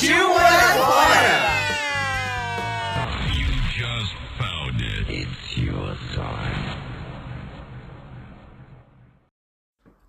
Partiu morar fora!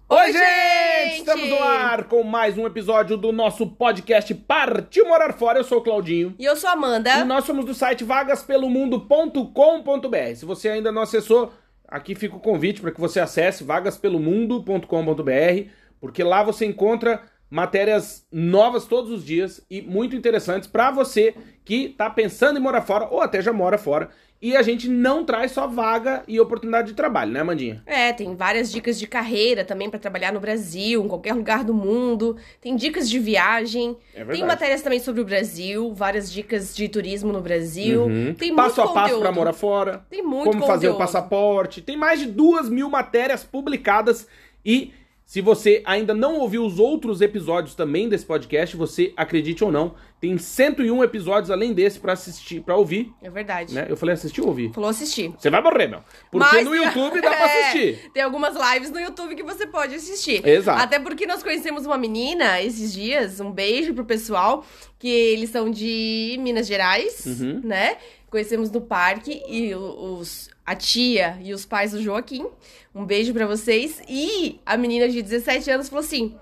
Oi, gente! Estamos no ar com mais um episódio do nosso podcast Partiu Morar Fora. Eu sou o Claudinho. E eu sou a Amanda. E nós somos do site vagaspelomundo.com.br. Se você ainda não acessou, aqui fica o convite para que você acesse vagaspelomundo.com.br, porque lá você encontra matérias novas todos os dias e muito interessantes para você que está pensando em morar fora ou até já mora fora. E a gente não traz só vaga e oportunidade de trabalho, né, Mandinha? É, tem várias dicas de carreira também para trabalhar no Brasil, em qualquer lugar do mundo. Tem dicas de viagem. É tem matérias também sobre o Brasil, várias dicas de turismo no Brasil. Uhum. Tem passo a passo conteúdo. para morar fora. Tem muito como fazer o conteúdo. passaporte. Tem mais de duas mil matérias publicadas e se você ainda não ouviu os outros episódios também desse podcast, você acredite ou não, tem 101 episódios além desse pra assistir, para ouvir, É verdade. né? Eu falei assistir ou ouvir? Falou assistir. Você vai morrer, meu. Porque Mas- no YouTube dá pra É, assistir. tem algumas lives no YouTube que você pode assistir. Exato. Até porque nós conhecemos uma menina esses dias, um beijo pro pessoal, que eles são de Minas Gerais, Uhum. né? Conhecemos no parque e os, a tia e os pais do Joaquim. Um beijo pra vocês. E a menina de 17 anos falou assim: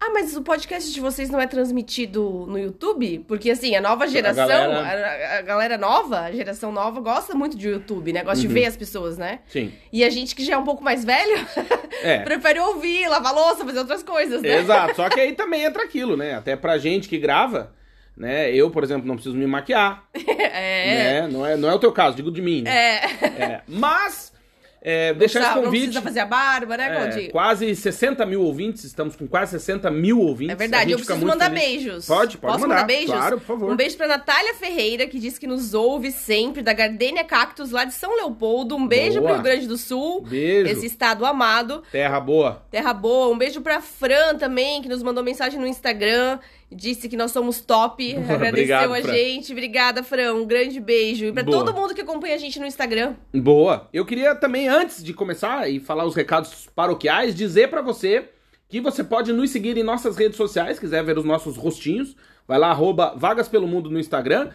Ah, mas o podcast de vocês não é transmitido no YouTube? Porque, assim, a nova geração, a galera- a, a galera nova, a geração nova, gosta muito de YouTube, né? Gosta de Uhum. ver as pessoas, né? Sim. E a gente que já é um pouco mais velho, É. prefere ouvir, lavar louça, fazer outras coisas, né? Exato. Só que aí também entra aquilo, né? Até pra gente que grava, né? Eu, por exemplo, não preciso me maquiar. É. Né? Não, é, não é o teu caso, digo de mim. né? É. É, Mas, é, deixar esse Não convite. precisa fazer a barba, né, É, quase 60 mil ouvintes, estamos com quase 60 mil ouvintes. É verdade, eu preciso mandar feliz. beijos. Pode, pode Posso mandar. beijos? Claro, por favor. Um beijo pra Natália Ferreira, que disse que nos ouve sempre, da Gardênia Cactus, lá de São Leopoldo. Um beijo Boa. pro Rio Grande do Sul, Beijo. esse estado amado. Terra boa. Terra boa. Um beijo pra Fran também, que nos mandou mensagem no Instagram. Disse que nós somos top. Agradeceu Obrigado, a Fran. gente. Obrigada, Fran. Um grande beijo. E pra Boa. todo mundo que acompanha a gente no Instagram. Boa. Eu queria também, antes de começar e falar os recados paroquiais, dizer pra você que você pode nos seguir em nossas redes sociais, quiser ver os nossos rostinhos. Vai lá, arroba Vagas Pelo Mundo no Instagram.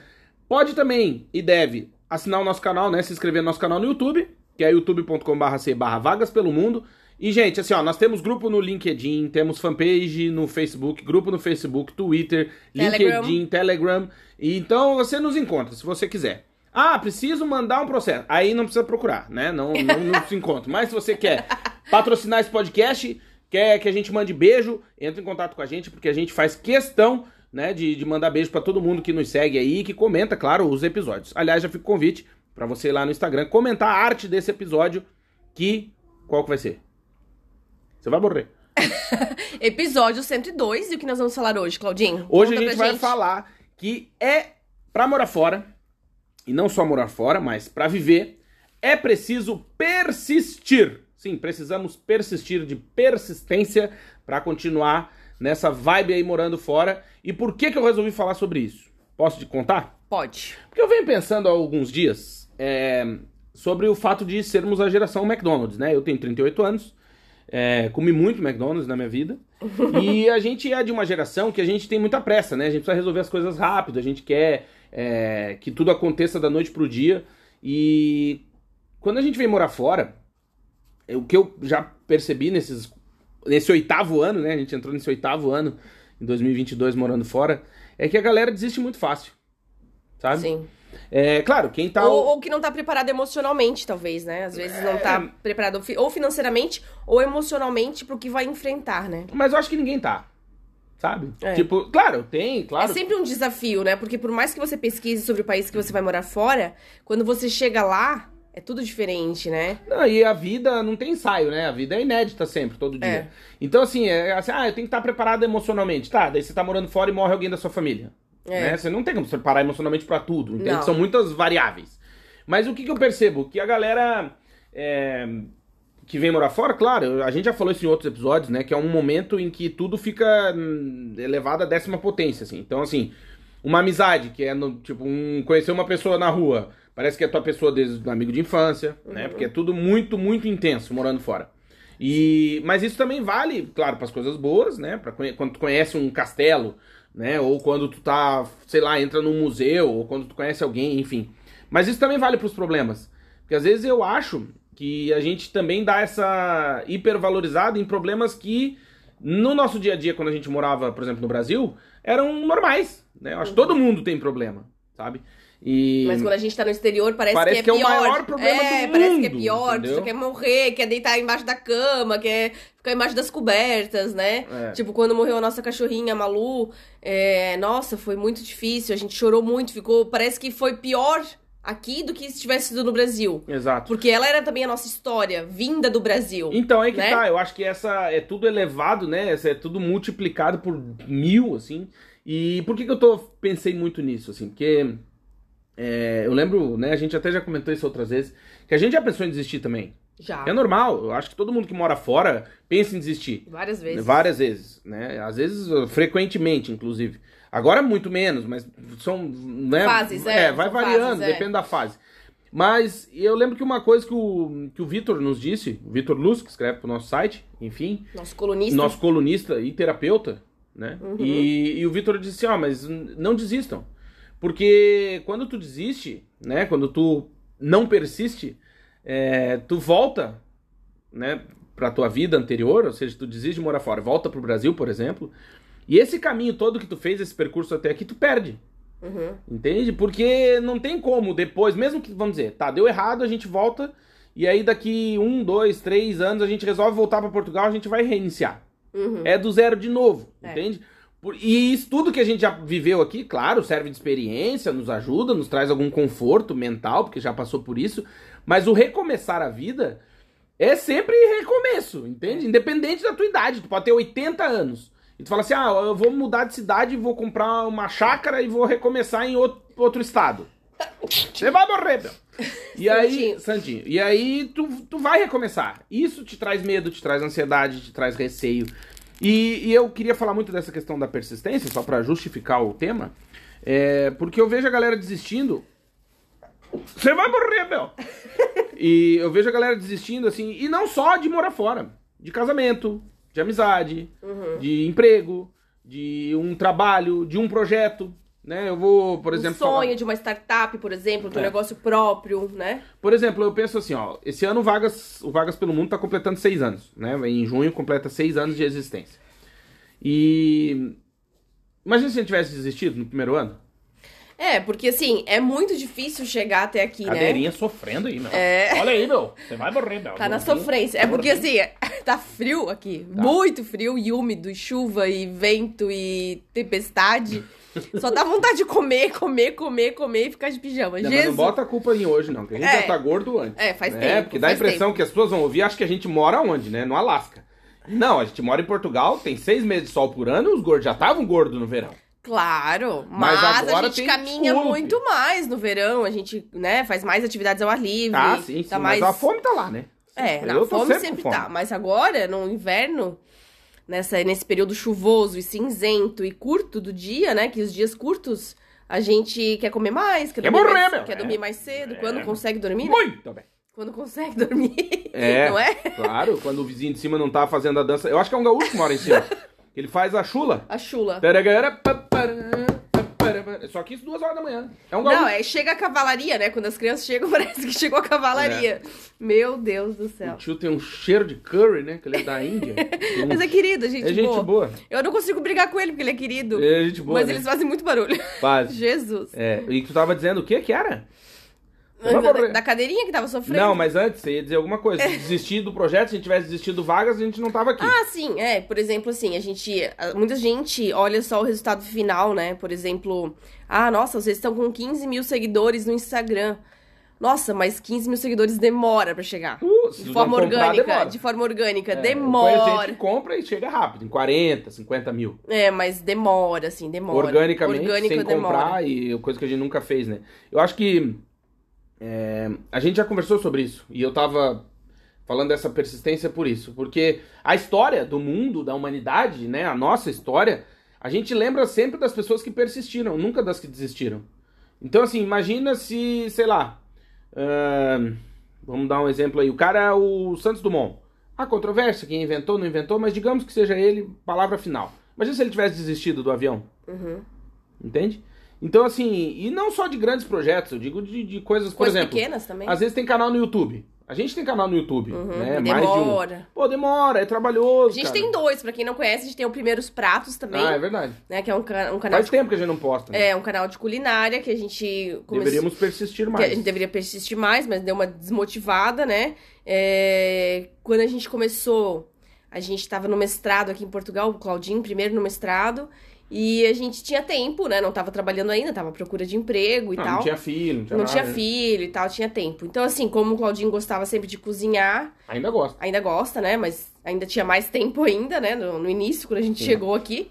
Pode também e deve assinar o nosso canal, né? Se inscrever no nosso canal no YouTube, que é youtube.com.br Vagas Pelo Mundo. E, gente, assim, ó, nós temos grupo no LinkedIn, temos fanpage no Facebook, grupo no Facebook, Twitter, Telegram. LinkedIn, Telegram. E então você nos encontra, se você quiser. Ah, preciso mandar um processo. Aí não precisa procurar, né? Não, não, não se encontra. Mas se você quer patrocinar esse podcast, quer que a gente mande beijo, entre em contato com a gente, porque a gente faz questão, né, de, de mandar beijo pra todo mundo que nos segue aí e que comenta, claro, os episódios. Aliás, já fica o convite pra você ir lá no Instagram comentar a arte desse episódio, que qual que vai ser? Você vai morrer. Episódio 102. E o que nós vamos falar hoje, Claudinho? Hoje Conta a gente vai falar que é pra morar fora, e não só morar fora, mas pra viver, é preciso persistir. Sim, precisamos persistir de persistência pra continuar nessa vibe aí morando fora. E por que que eu resolvi falar sobre isso? Posso te contar? Pode. Porque eu venho pensando há alguns dias é, sobre o fato de sermos a geração McDonald's, né? Eu tenho 38 anos, é, comi muito McDonald's na minha vida. e a gente é de uma geração que a gente tem muita pressa, né? A gente precisa resolver as coisas rápido, a gente quer é, que tudo aconteça da noite pro dia. E quando a gente vem morar fora, é, o que eu já percebi nesses, nesse oitavo ano, né? A gente entrou nesse oitavo ano, em 2022, morando fora, é que a galera desiste muito fácil. Sabe? Sim. É, claro, quem tá. Ou, ou que não tá preparado emocionalmente, talvez, né? Às vezes não É. tá preparado fi- ou financeiramente ou emocionalmente pro que vai enfrentar, né? Mas eu acho que ninguém tá. Sabe? É. Tipo, claro, tem, claro. É sempre um desafio, né? Porque por mais que você pesquise sobre o país que você vai morar fora, quando você chega lá, É tudo diferente, né? Não, e a vida não tem ensaio, né? A vida é inédita sempre, todo dia. É. Então, assim, é assim, ah, eu tenho que estar preparado emocionalmente. Tá, daí você tá morando fora e morre alguém da sua família. É. Né? Você não tem como se preparar emocionalmente pra tudo, entende? Não. São muitas variáveis. Mas o que, que eu percebo? Que a galera é, que vem morar fora, claro, a gente já falou isso em outros episódios, né? Que é um momento em que tudo fica hum, elevado à décima potência, assim. Então, assim, uma amizade, que é no, tipo, um, conhecer uma pessoa na rua, parece que é tua pessoa desde um amigo de infância, né? Porque é tudo muito, muito intenso morando fora. E, mas isso também vale, claro, para as coisas boas, né? Pra, quando tu conhece um castelo, né? Ou quando tu tá, sei lá, entra num museu, ou quando tu conhece alguém, enfim. Mas isso também vale para os problemas. Porque às vezes eu acho que a gente também dá essa hipervalorizada em problemas que no nosso dia a dia, quando a gente morava, por exemplo, no Brasil, eram normais. Né? Eu acho que todo mundo tem problema, sabe? E... Mas quando a gente tá no exterior, parece, Parece que é que é o pior. maior problema é, do parece que é mundo, pior, entendeu? tu quer morrer, quer deitar embaixo da cama, quer ficar embaixo das cobertas, né? É. Tipo, quando morreu a nossa cachorrinha, a Malu, é, nossa, foi muito difícil, a gente chorou muito, ficou, parece que foi pior aqui do que se tivesse sido no Brasil. Exato. Porque ela era também a nossa história, vinda do Brasil. Então, aí que né? tá, eu acho que essa é tudo elevado, né? Essa é tudo multiplicado por mil, assim. E por que, que eu tô, pensei muito nisso, assim? Porque é, eu lembro, né? A gente até já comentou isso outras vezes, que a gente já pensou em desistir também. Já. É normal, eu acho que todo mundo que mora fora pensa em desistir. Várias vezes. Várias vezes, né? Às vezes, uh, frequentemente, inclusive. Agora muito menos, mas são. Né? Fases, é, vai são variando, fases, é. depende da fase. Mas eu lembro que uma coisa que o, que o Vitor nos disse, o Vitor Luz, que escreve pro nosso site, enfim, Nosso colunista. nosso colunista e terapeuta, né? Uhum. E, e o Vitor disse assim, ó, mas n- não desistam. Porque quando tu desiste, né? Quando tu não persiste, é, tu volta, né? Pra tua vida anterior, ou seja, tu desiste de morar fora, volta pro Brasil, por exemplo, e esse caminho todo que tu fez, esse percurso até aqui, tu perde. Uhum. Entende? Porque não tem como depois, mesmo que, vamos dizer, tá, deu errado, a gente volta, e aí daqui um, dois, três anos a gente resolve voltar pra Portugal, a gente vai reiniciar. Uhum. É do zero de novo, É. entende? E isso tudo que a gente já viveu aqui, claro, serve de experiência, nos ajuda, nos traz algum conforto mental, porque já passou por isso, mas o recomeçar a vida é sempre recomeço, entende? Independente da tua idade, tu pode ter 80 anos. E tu fala assim, ah, eu vou mudar de cidade, vou comprar uma chácara e vou recomeçar em outro, outro estado. Você vai morrer, meu. E aí. Santinho. E aí tu, tu vai recomeçar. Isso te traz medo, te traz ansiedade, te traz receio. E, e eu queria falar muito dessa questão da persistência, só pra justificar o tema, é, porque eu vejo a galera desistindo. Você vai morrer, meu! e eu vejo a galera desistindo, assim, e não só de morar fora, de casamento, de amizade, de emprego, de um trabalho, de um projeto. Né? Eu vou, por exemplo. um sonho falar- de uma startup, por exemplo, de um É. negócio próprio, né? Por exemplo, eu penso assim, ó, esse ano o Vagas, o Vagas pelo Mundo tá completando seis anos, né? Em junho completa seis anos de existência. E imagina se a gente tivesse desistido no primeiro ano. É, porque assim, é muito difícil chegar até aqui, né? Cadeirinha sofrendo aí, meu. É. Olha aí, meu. Você vai morrer, meu. Tá na sofrência. É porque assim, tá frio aqui. Tá. Muito frio e úmido, e chuva, e vento, e tempestade. Só dá vontade de comer, comer, comer, comer e ficar de pijama. Não, mas não Jesus. bota a culpa em hoje, não, que a gente É. já tá gordo antes. É, faz né? tempo, Porque dá a impressão tempo. que as pessoas vão ouvir, acho que a gente mora onde, né? No Alasca. Não, a gente mora em Portugal, tem seis meses de sol por ano e os gordos já estavam gordos no verão. Claro, Mas mas, agora a gente caminha desculpe. muito mais no verão, a gente, né, faz mais atividades ao ar livre. Ah, sim, sim. tá Mas mais... a fome tá lá, né? É, Eu tô fome com sempre, fome. tá. Mas agora, no inverno, nessa, nesse período chuvoso e cinzento e curto do dia, né? Que os dias curtos a gente quer comer mais, quer, Quer dormir, morrer, mais, quer É. dormir mais cedo, É. quando consegue dormir, né? Muito bem. Quando consegue dormir. É, Não é? claro, quando o vizinho de cima não tá fazendo a dança. Eu acho que é um gaúcho que mora em cima. Ele faz a chula. A chula. Só que isso duas horas da manhã. É um gaúcho. Não, é chega a cavalaria, né? Quando as crianças chegam, parece que chegou a cavalaria. Meu Deus do O céu. tio tem um cheiro de curry, né? Que ele é da Índia. Um- Mas é querido, gente, É gente boa. boa. Eu não consigo brigar com ele porque ele é querido. É gente boa. mas né? eles fazem muito barulho. Faz. Jesus. É, e tu tava dizendo o que que era? Da, da cadeirinha que tava sofrendo. Não, mas antes, você ia dizer alguma coisa. Se desistir do projeto, se a gente tivesse desistido do Vagas, a gente não tava aqui. Ah, sim, é. Por exemplo, assim, a gente. Muita gente olha só o resultado final, né? Por exemplo, ah, nossa, vocês estão com 15 mil seguidores no Instagram. Nossa, mas 15 mil seguidores demora pra chegar. Uh, de forma comprar, orgânica. demora. De forma orgânica. É, gente demora. que compra e chega rápido, em 40, 50 mil. É, mas demora, assim, demora. Organicamente, Orgânico sem demora. comprar, e coisa que a gente nunca fez, né? Eu acho que é, a gente já conversou sobre isso, e eu tava falando dessa persistência por isso, porque a história do mundo, da humanidade, né, a nossa história, a gente lembra sempre das pessoas que persistiram, nunca das que desistiram. Então, assim, imagina se, sei lá, ahn, vamos dar um exemplo aí, o cara é o Santos Dumont. Há controvérsia, quem inventou, não inventou, mas digamos que seja ele, palavra final. Imagina se ele tivesse desistido do avião. Uhum. Entende? Então, assim, e não só de grandes projetos, eu digo de, de coisas, por Coisas exemplo. pequenas também. Às vezes tem canal no YouTube. A gente tem canal no YouTube, Uhum, né? demora. Mais de um. Pô, demora, é trabalhoso. A gente cara. tem dois, pra quem não conhece, a gente tem o Primeiros Pratos também, Ah, é verdade. né? Que é um, ca- um canal Faz de, tempo que a gente não posta. né? é, um canal de culinária que a gente. Deveríamos persistir que mais. a gente deveria persistir mais, mas deu uma desmotivada, né? É, Quando a gente começou, a gente estava no mestrado aqui em Portugal, o Claudinho, primeiro no mestrado, e a gente tinha tempo, né? Não estava trabalhando ainda, estava à procura de emprego e não, tal. não tinha filho, não tinha Não nada, tinha né? filho e tal, tinha tempo. Então, assim, como o Claudinho gostava sempre de cozinhar, Ainda gosta. ainda gosta, né? Mas ainda tinha mais tempo ainda, né? No, no início, quando a gente Sim. chegou aqui.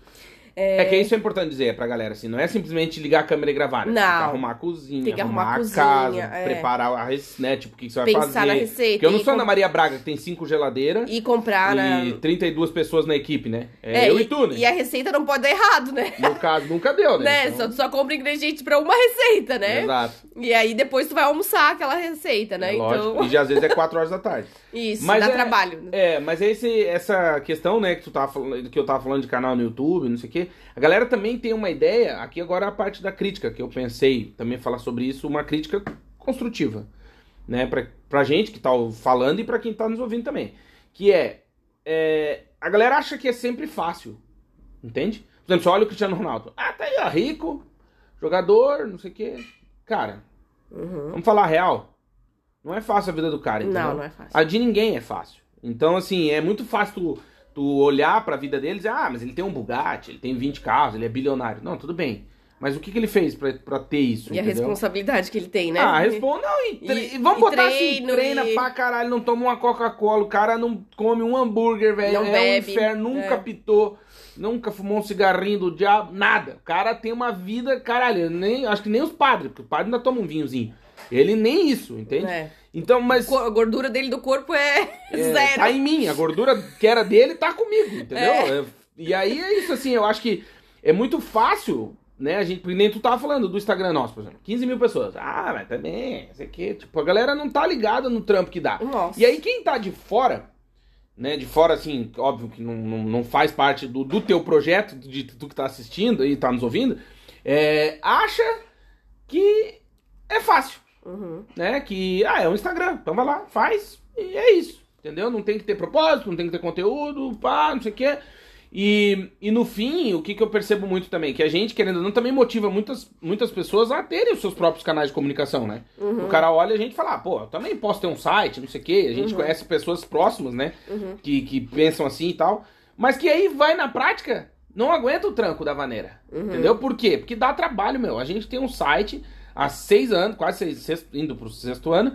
É... que isso é importante dizer pra galera, assim, não é simplesmente ligar a câmera e gravar. né? Não. Tem que arrumar a cozinha, Tem que arrumar a a cozinha, casa, é. preparar a rece- né? Tipo, o que você vai Pensar fazer. na receita Porque eu não e sou com- Ana Maria Braga, que tem cinco geladeiras E comprar, né? e 32 pessoas na equipe, né? É, eu e, tu, né? E a receita não pode dar errado, né? No caso, nunca deu, né? né? Então- Só, tu só compra ingredientes pra uma receita, né? Exato. E aí depois tu vai almoçar aquela receita, né? É. Então, E já às vezes é 4 horas da tarde. isso, Mas dá é- trabalho. É, mas esse, essa questão, né, que tu tava falando, que eu tava falando de canal no YouTube, não sei o quê. A galera também tem uma ideia, aqui agora a parte da crítica, que eu pensei também falar sobre isso, uma crítica construtiva, né, pra, pra gente que tá falando e pra quem tá nos ouvindo também. Que é, é, a galera acha que é sempre fácil, entende? Por exemplo, você olha o Cristiano Ronaldo. Ah, tá aí, ó, rico, jogador, não sei o quê. Cara, Uhum. vamos falar a real. Não é fácil a vida do cara, entendeu? Não, não é fácil. A de ninguém é fácil. Então, assim, é muito fácil tu, olhar pra vida dele e dizer, ah, mas ele tem um Bugatti, ele tem 20 carros, ele é bilionário. Não, tudo bem. Mas o que, que ele fez pra, pra ter isso, E a entendeu? responsabilidade que ele tem, né? Ah, responda, não, e, tre- E- vamos e botar treino, assim, treina e- pra caralho, não toma uma Coca-Cola, o cara não come um hambúrguer, velho, é bebe, um inferno, nunca é. pitou, nunca fumou um cigarrinho do diabo, nada. O cara tem uma vida, caralho, nem, acho que nem os padres, porque o padre ainda toma um vinhozinho. Ele nem isso, entende? É. Então, mas... A gordura dele do corpo é, É, zero. Tá em mim, a gordura que era dele tá comigo, entendeu? É. E aí é isso, assim, eu acho que é muito fácil, né? A gente, nem tu tava falando do Instagram nosso, por exemplo. 15 mil pessoas. Ah, mas também, não sei o quê. Tipo, a galera não tá ligada no trampo que dá. Nossa. E aí quem tá de fora, né? De fora, assim, óbvio que não, não, não faz parte do, do teu projeto, de tu que tá assistindo e tá nos ouvindo, é, acha que é fácil Uhum. né? Que, ah, é um Instagram, então vai lá, faz, e é isso, entendeu? Não tem que ter propósito, não tem que ter conteúdo, pá, não sei o quê. E, e no fim, o que, que eu percebo muito também, que a gente, querendo ou não, também motiva muitas, muitas pessoas a terem os seus próprios canais de comunicação, né? Uhum. O cara olha e a gente fala, ah, pô, eu também posso ter um site, não sei o quê, a gente conhece pessoas próximas, né? Uhum. Que, que pensam assim e tal, mas que aí vai na prática, não aguenta o tranco da vaneira, Uhum. entendeu? Por quê? Porque dá trabalho, meu. A gente tem um site há seis anos, quase seis, sexto, indo pro sexto ano.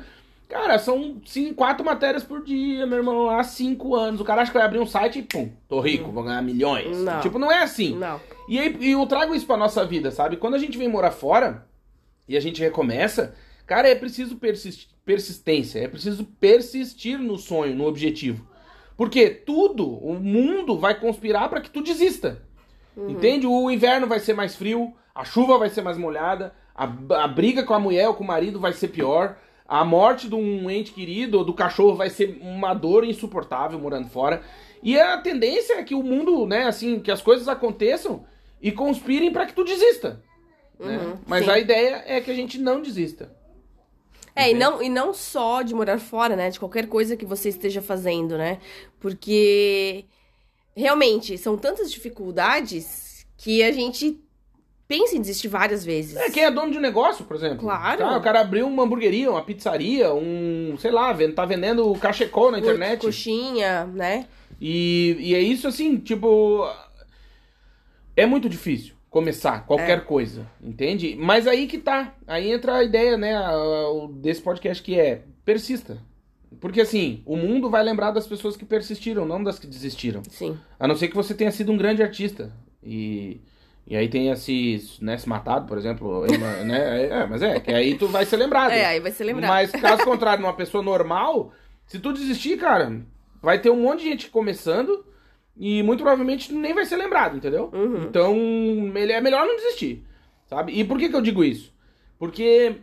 Cara, são cinco, quatro matérias por dia, meu irmão, há cinco anos. O cara acha que vai abrir um site e pum, tô rico, vou ganhar milhões. Não. Tipo, não é assim. Não. E aí eu trago isso pra nossa vida, sabe? Quando a gente vem morar fora e a gente recomeça, cara, é preciso persis- persistência, é preciso persistir no sonho, no objetivo. Porque tudo, o mundo vai conspirar pra que tu desista. Entende? O inverno vai ser mais frio, a chuva vai ser mais molhada, a, a briga com a mulher ou com o marido vai ser pior, a morte de um ente querido ou do cachorro vai ser uma dor insuportável morando fora. E a tendência é que o mundo, né, assim, que as coisas aconteçam e conspirem pra que tu desista. né? Uhum, Mas sim. a ideia é que a gente não desista. É, e não, e não só de morar fora, né? De qualquer coisa que você esteja fazendo, né? Porque realmente são tantas dificuldades que a gente pensa em desistir várias vezes. É, quem é dono de negócio, por exemplo. Claro. Tá, o cara abriu uma hamburgueria, uma pizzaria, um, sei lá, tá vendendo cachecol na internet. Coxinha, né? E, e é isso assim, tipo. É muito difícil. começar qualquer coisa, entende? Mas aí que tá. Aí entra a ideia, né, desse podcast que é persista. Porque assim, o mundo vai lembrar das pessoas que persistiram, não das que desistiram. Sim. A não ser que você tenha sido um grande artista. E, e aí tenha se, né, se matado, por exemplo. né? É, mas é, que aí tu vai ser lembrado. É, aí vai ser lembrado. Mas caso contrário, numa pessoa normal, se tu desistir, cara, vai ter um monte de gente começando e muito provavelmente tu nem vai ser lembrado, entendeu? Uhum. Então, é melhor não desistir, sabe? E por que que eu digo isso? Porque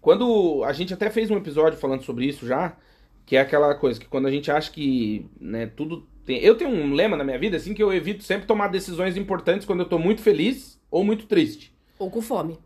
quando a gente até fez um episódio falando sobre isso já, que é aquela coisa que quando a gente acha que, né, tudo tem... Eu tenho um lema na minha vida, assim, que eu evito sempre tomar decisões importantes quando eu tô muito feliz ou muito triste. Ou com fome.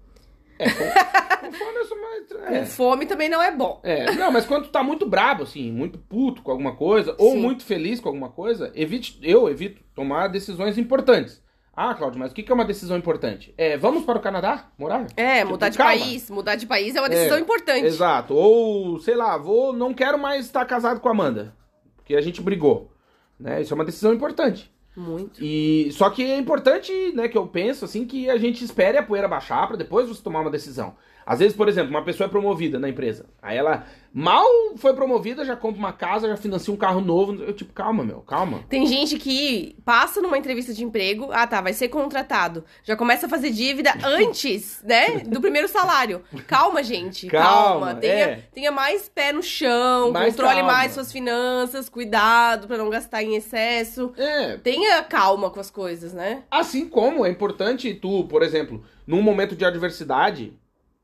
É, com, com fome eu sou mais... é. Com fome também não é bom. É, não, mas quando tu tá muito brabo, assim, muito puto com alguma coisa, ou Sim. muito feliz com alguma coisa, evite, eu evito tomar decisões importantes. Ah, Cláudio, mas o que que é uma decisão importante? É, vamos para o Canadá morar? É, Tipo, mudar de calma. país. Mudar de país é uma decisão É, importante. Exato. Ou, sei lá, vou, não quero mais estar casado com a Amanda, porque a gente brigou. Né? Isso é uma decisão importante. Muito. E só que é importante, né, que eu penso assim que a gente espere a poeira baixar pra depois você tomar uma decisão. Às vezes, por exemplo, uma pessoa é promovida na empresa. Aí ela mal foi promovida, já compra uma casa, já financia um carro novo. Eu tipo, calma, meu, calma. Tem gente que passa numa entrevista de emprego, ah tá, vai ser contratado. Já começa a fazer dívida antes, né, do primeiro salário. Calma, gente. Calma, Tenha, é. tenha mais pé no chão, Mais controle calma. mais suas finanças, cuidado pra não gastar em excesso. É, Tenha calma com as coisas, né? Assim como é importante tu, por exemplo, num momento de adversidade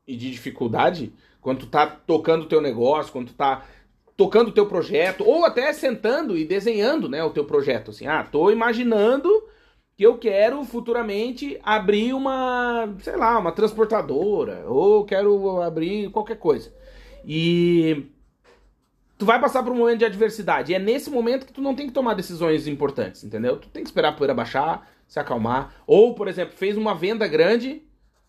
e de dificuldade, quando tu tá tocando o teu negócio, quando tu tá tocando o teu projeto, ou até sentando e desenhando, né, o teu projeto, assim, ah, tô imaginando que eu quero futuramente abrir uma, sei lá, uma transportadora, ou quero abrir qualquer coisa. E tu vai passar por um momento de adversidade. E é nesse momento que tu não tem que tomar decisões importantes, entendeu? Tu tem que esperar a poeira baixar, se acalmar. Ou, por exemplo, fez uma venda grande,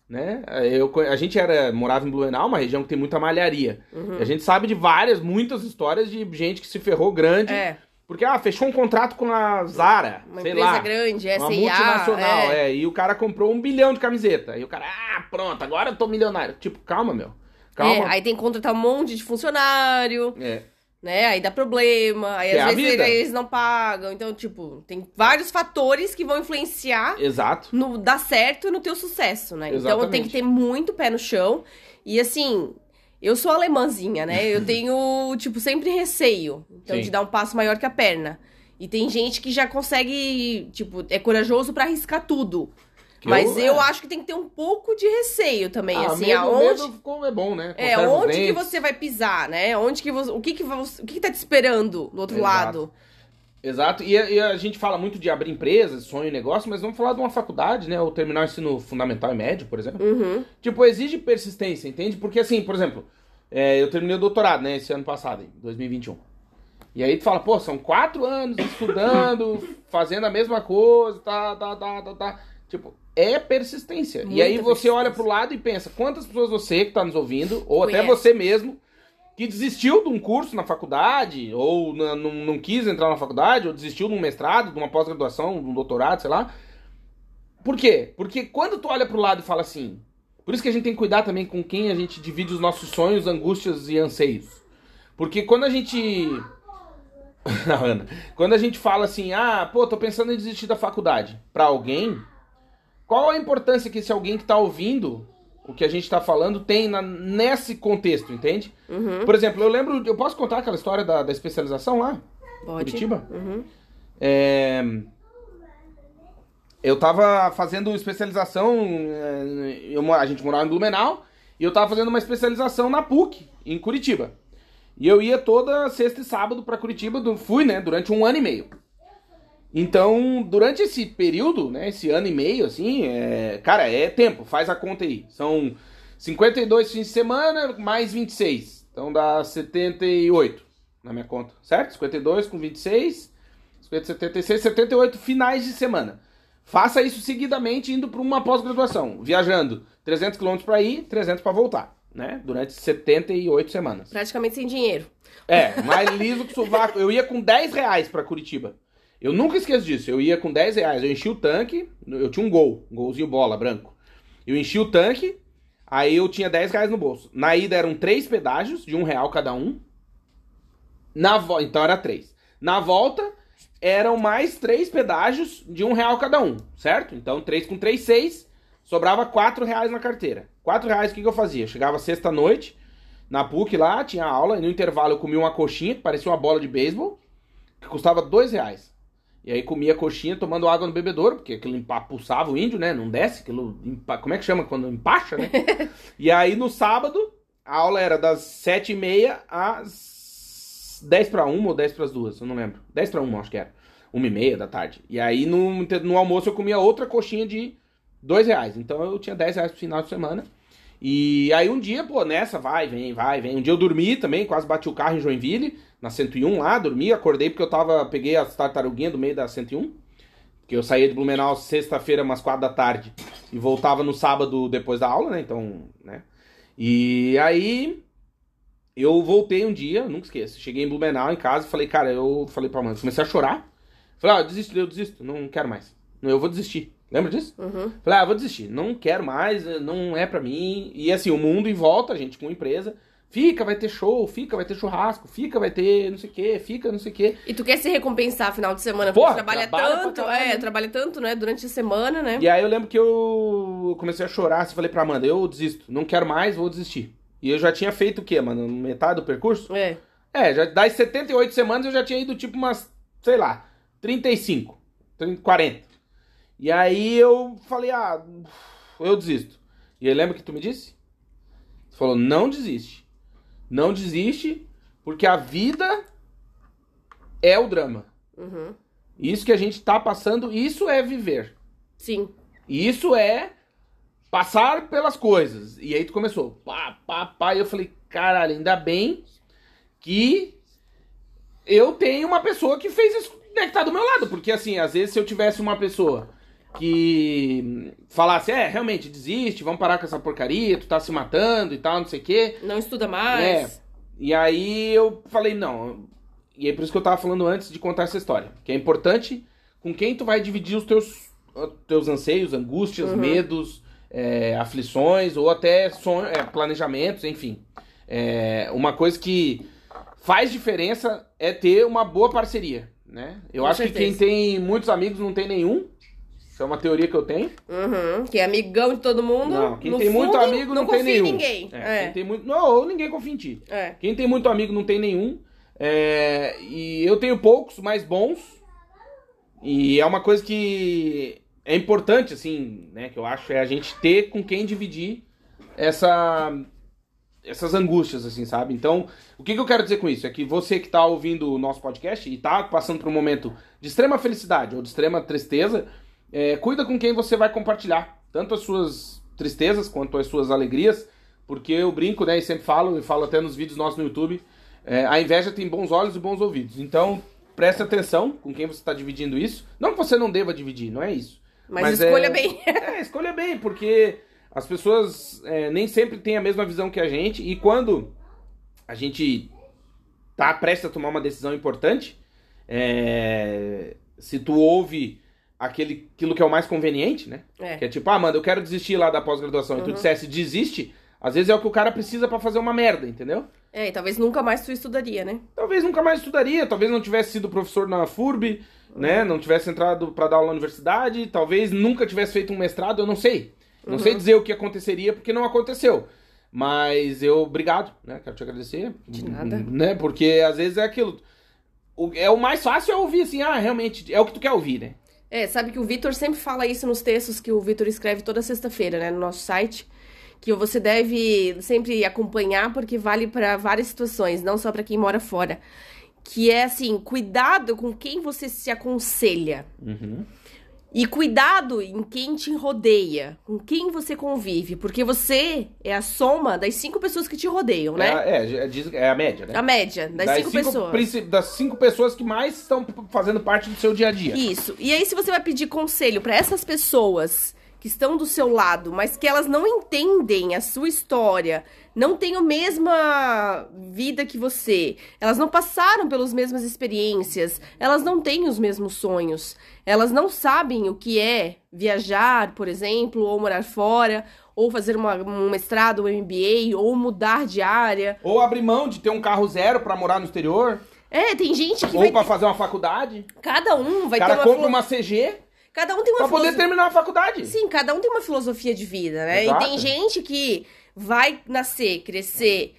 né? Eu, a gente era morava em Blumenau, uma região que tem muita malharia. Uhum. A gente sabe de várias, muitas histórias de gente que se ferrou grande. É, Porque, ah, fechou um contrato com a Zara, uma sei empresa lá. grande, Uma SIA. multinacional, é. é. E o cara comprou um bilhão de camiseta. E o cara, ah, pronto, agora eu tô milionário. Tipo, calma, meu. É, Calma. aí tem que contratar um monte de funcionário, É. né? Aí dá problema, aí Que é às vezes vida. eles não pagam. Então, tipo, tem vários fatores que vão influenciar Exato. no dar certo e no teu sucesso, né? Então Exatamente. tem que ter muito pé no chão. E assim, eu sou alemãzinha, né? Eu tenho, tipo, sempre receio. Então, Sim. de dar um passo maior que a perna. E tem gente que já consegue, tipo, é corajoso pra arriscar tudo. Mas eu, é. acho que tem que ter um pouco de receio também, Ah, assim, medo, aonde. medo como é bom, né? É, Conserva onde que você vai pisar, né? Onde que você, o que que, você, o que que tá te esperando do outro Exato. lado? Exato, e a, e a gente fala muito de abrir empresas, sonho e negócio, mas vamos falar de uma faculdade, né? Ou terminar o ensino fundamental e médio, por exemplo. Uhum. Tipo, exige persistência, entende? Porque assim, por exemplo, é, eu terminei o doutorado, né, esse ano passado, em 2021. E aí tu fala, pô, são quatro anos estudando, fazendo a mesma coisa, tá, tá, tá, tá, tá. Tipo, é persistência. e Muita aí você olha pro lado e pensa, quantas pessoas você que tá nos ouvindo, ou até Conhece. você mesmo, que desistiu de um curso na faculdade, ou na- não, não quis entrar na faculdade, ou desistiu de um mestrado, de uma pós-graduação, de um doutorado, sei lá. Por quê? Porque quando tu olha pro lado e fala assim, por isso que a gente tem que cuidar também com quem a gente divide os nossos sonhos, angústias e anseios. Porque quando a gente. Ana. Quando a gente fala assim, ah, pô, tô pensando em desistir da faculdade pra alguém, qual a importância que esse alguém que tá ouvindo o que a gente tá falando tem na- nesse contexto, entende? Uhum. Por exemplo, eu lembro. Eu posso contar aquela história da, da especialização lá? Pode. Curitiba? Uhum. É, Eu tava fazendo especialização. é, eu a gente morava em Blumenau. E eu tava fazendo uma especialização na PUC, em Curitiba. E eu ia toda sexta e sábado pra Curitiba. Fui, né? Durante um ano e meio. Então, durante esse período, né? Esse ano e meio, assim, é, cara, é tempo, faz a conta aí. São 52 fins de semana, mais 26. Então dá 78 na minha conta, certo? 52 com 26, 50, 76, 78 finais de semana. Faça isso seguidamente indo para uma pós-graduação, viajando 300 km para ir, 300 para voltar, né? Durante 78 semanas. Praticamente sem dinheiro. É, mais liso que sovaco. Eu ia com 10 reais pra Curitiba. Eu nunca esqueço disso. Eu ia com 10 reais, eu enchi o tanque, eu tinha um gol, um golzinho bola, branco. Eu enchi o tanque, aí eu tinha 10 reais no bolso. Na ida eram três pedágios, de um real cada um. Na vo... Então era três. Na volta, eram mais três pedágios de um real cada um, certo? Então, três com três, seis. Sobrava quatro reais na carteira. Quatro reais, o que, que eu fazia? Eu chegava sexta-noite, na PUC lá, tinha aula, e no intervalo eu comia uma coxinha, que parecia uma bola de beisebol, que custava dois reais. E aí comia coxinha tomando água no bebedouro, porque aquilo empapulsava o índio, né? Não desce, aquilo. Como é que chama quando empacha, né? e aí no sábado, a aula era das sete e meia às dez para uma ou dez para as duas, eu não lembro. Dez para uma, acho que era. Uma e meia da tarde. E aí no, no almoço eu comia outra coxinha de dois reais. Então eu tinha dez reais pro final de semana. E aí um dia, pô, nessa, vai, vem, vai, vem. Um dia eu dormi também, quase bati o carro em Joinville, na 101 lá, dormi, acordei porque eu tava, peguei as tartaruguinhas do meio da 101. Que eu saía de Blumenau sexta-feira, umas quatro da tarde, e voltava no sábado depois da aula, né? Então, né? E aí eu voltei um dia, nunca esqueço. Cheguei em Blumenau em casa e falei, cara, eu falei pra mãe, comecei a chorar. Falei, ah, eu desisto, eu desisto, não quero mais. Eu vou desistir. Lembra disso? Uhum. Falei, ah, vou desistir. Não quero mais, não é pra mim. E assim, o mundo em volta, a gente com empresa. Fica, vai ter show, fica, vai ter churrasco, fica, vai ter não sei o que, fica, não sei o que. E tu quer se recompensar final de semana, porque Porra, trabalha, trabalha tanto, é, trabalha tanto, né, durante a semana, né? E aí eu lembro que eu comecei a chorar, assim, falei pra Amanda, eu desisto, não quero mais, vou desistir. E eu já tinha feito o quê, mano? Metade do percurso? É. É, já das 78 semanas eu já tinha ido tipo umas, sei lá, 35, 30, 40. E aí eu falei, ah, eu desisto. E aí lembra que tu me disse? Tu falou, não desiste. Não desiste, porque a vida é o drama. Uhum. Isso que a gente tá passando, isso é viver. Sim. Isso é passar pelas coisas. E aí tu começou, pá, pá, pá. E eu falei, caralho, ainda bem que eu tenho uma pessoa que fez isso, né, que tá do meu lado. Porque assim, às vezes se eu tivesse uma pessoa que falasse, é, realmente, desiste, vamos parar com essa porcaria, tu tá se matando e tal, não sei o quê. Não estuda mais. E aí eu falei, não. E é por isso que eu tava falando antes de contar essa história. Que é importante com quem tu vai dividir os teus, teus anseios, angústias, Uhum. medos, é, aflições, ou até sonho, é, planejamentos, enfim. É, uma coisa que faz diferença é ter uma boa parceria, né? Eu Com acho que quem certeza. tem muitos amigos não tem nenhum. Isso é uma teoria que eu tenho. Uhum. Que é amigão de todo mundo. Não, quem tem muito fundo, amigo não, confia tem nenhum. em ninguém. É, É. Quem tem muito, não, ou ninguém confia em ti. É. Quem tem muito amigo não tem nenhum. É, e eu tenho poucos, mas bons. E é uma coisa que é importante, assim, né? Que eu acho é a gente ter com quem dividir essa, essas angústias, assim, sabe? Então, o que, que eu quero dizer com isso? É que você que tá ouvindo o nosso podcast e tá passando por um momento de extrema felicidade ou de extrema tristeza, é, cuida com quem você vai compartilhar. Tanto as suas tristezas quanto as suas alegrias. Porque eu brinco, né? E sempre falo, e falo até nos vídeos nossos no YouTube. é, a inveja tem bons olhos e bons ouvidos. Então, preste atenção com quem você está dividindo isso. Não que você não deva dividir, não é isso. Mas, é- escolha bem. É, escolha bem, porque as pessoas é, nem sempre têm a mesma visão que a gente. E quando a gente tá prestes a tomar uma decisão importante, é, se tu ouve aquele, aquilo que é o mais conveniente, né? É. Que é tipo, ah, mano, eu quero desistir lá da pós-graduação. E tu Uhum. dissesse, desiste, às vezes é o que o cara precisa pra fazer uma merda, entendeu? É, e talvez nunca mais tu estudaria, né? Talvez nunca mais estudaria, talvez não tivesse sido professor na FURB, né? Não tivesse entrado pra dar aula na universidade, talvez nunca tivesse feito um mestrado, eu não sei. Não sei dizer o que aconteceria porque não aconteceu. Mas eu, obrigado, né? Quero te agradecer. De nada. Né? Porque às vezes é aquilo. O, é o mais fácil é ouvir assim, ah, realmente, é o que tu quer ouvir, né? É, sabe que o Vitor sempre fala isso nos textos que o Vitor escreve toda sexta-feira, né, no nosso site, que você deve sempre acompanhar porque vale para várias situações, não só para quem mora fora. Que é assim, cuidado com quem você se aconselha. Uhum. E cuidado em quem te rodeia, com quem você convive, porque você é a soma das cinco pessoas que te rodeiam, É, né? é, é, diz- é a média, né? A média das, cinco, pessoas. princi- das cinco pessoas que mais estão fazendo parte do seu dia a dia. Isso. E aí, se você vai pedir conselho pra essas pessoas que estão do seu lado, mas que elas não entendem a sua história, não têm a mesma vida que você, elas não passaram pelas mesmas experiências, elas não têm os mesmos sonhos, elas não sabem o que é viajar, por exemplo, ou morar fora, ou fazer uma, um mestrado, um MBA, ou mudar de área. Ou abrir mão de ter um carro zero pra morar no exterior. É, tem gente que ou vai pra fazer uma faculdade. cada um vai cara ter uma, compra uma CG cada um tem uma pra poder terminar a faculdade. Sim, cada um tem uma filosofia de vida, né? Exato. E tem gente que vai nascer, crescer,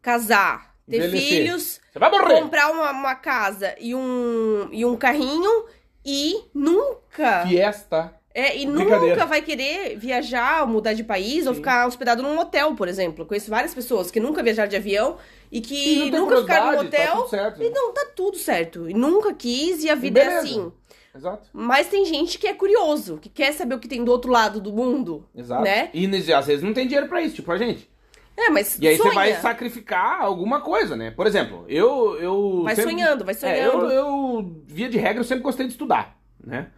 casar, ter Envelhecer. filhos, Você vai morrer. comprar uma, uma casa e um, e um carrinho e nunca. Fiesta. É, e nunca vai querer viajar, mudar de país ou Sim. ficar hospedado num hotel, por exemplo. Eu conheço várias pessoas que nunca viajaram de avião e E que tem nunca ficaram no curiosidade, tá hotel. tudo certo. e não, tá tudo certo. E nunca quis e a vida é beleza. assim. Exato. Mas tem gente que é curioso, que quer saber o que tem do outro lado do mundo. Exato. Né? E às vezes não tem dinheiro pra isso, tipo a gente. É, mas E aí sonha. você vai sacrificar alguma coisa, né? Por exemplo, eu. eu Vai sempre- sonhando, vai É, eu, sonhando. eu, via de regra, eu sempre gostei de estudar, né?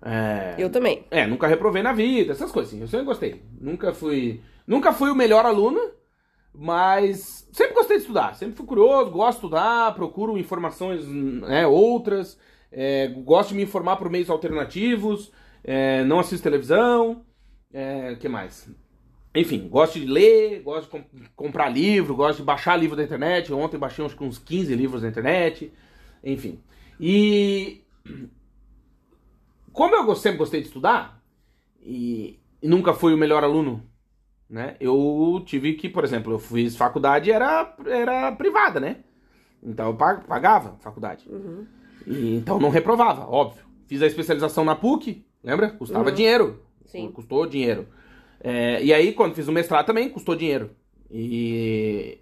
É, Eu também. é, nunca reprovei na vida, essas coisas assim. Eu sempre gostei. Nunca fui. Nunca fui o melhor aluno, mas sempre gostei de estudar. Sempre fui curioso, gosto de estudar, procuro informações né, outras, é, gosto de me informar por meios alternativos, é, não assisto televisão. É, que mais? Enfim, gosto de ler, gosto de com- comprar livro, gosto de baixar livro da internet. Ontem baixei que uns 15 livros da internet. Enfim. E como eu sempre gostei de estudar e, e nunca fui o melhor aluno, né? Eu tive que, por exemplo, eu fiz faculdade era era privada, né? Então eu pa- pagava faculdade. Uhum. E, então não reprovava, óbvio. Fiz a especialização na PUC, lembra? Custava Uhum. dinheiro. Sim. Custou dinheiro. É, e aí, quando fiz o mestrado também, custou dinheiro. E,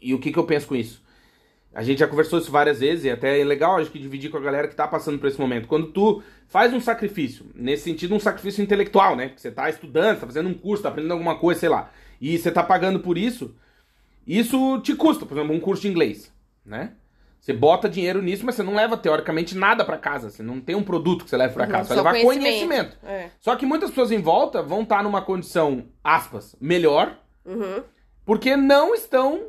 e o que, que eu penso com isso? A gente já conversou isso várias vezes e até é legal acho que dividir com a galera que tá passando por esse momento. Quando tu faz um sacrifício, nesse sentido um sacrifício intelectual, né? Que você tá estudando, tá fazendo um curso, tá aprendendo alguma coisa, sei lá, e você tá pagando por isso, isso te custa, por exemplo, um curso de inglês, né? Você bota dinheiro nisso, mas você não leva teoricamente nada pra casa, você não tem um produto que você leva pra Uhum, casa, você vai levar conhecimento. conhecimento. É. Só que muitas pessoas em volta vão estar numa condição, aspas, melhor, Uhum. porque não estão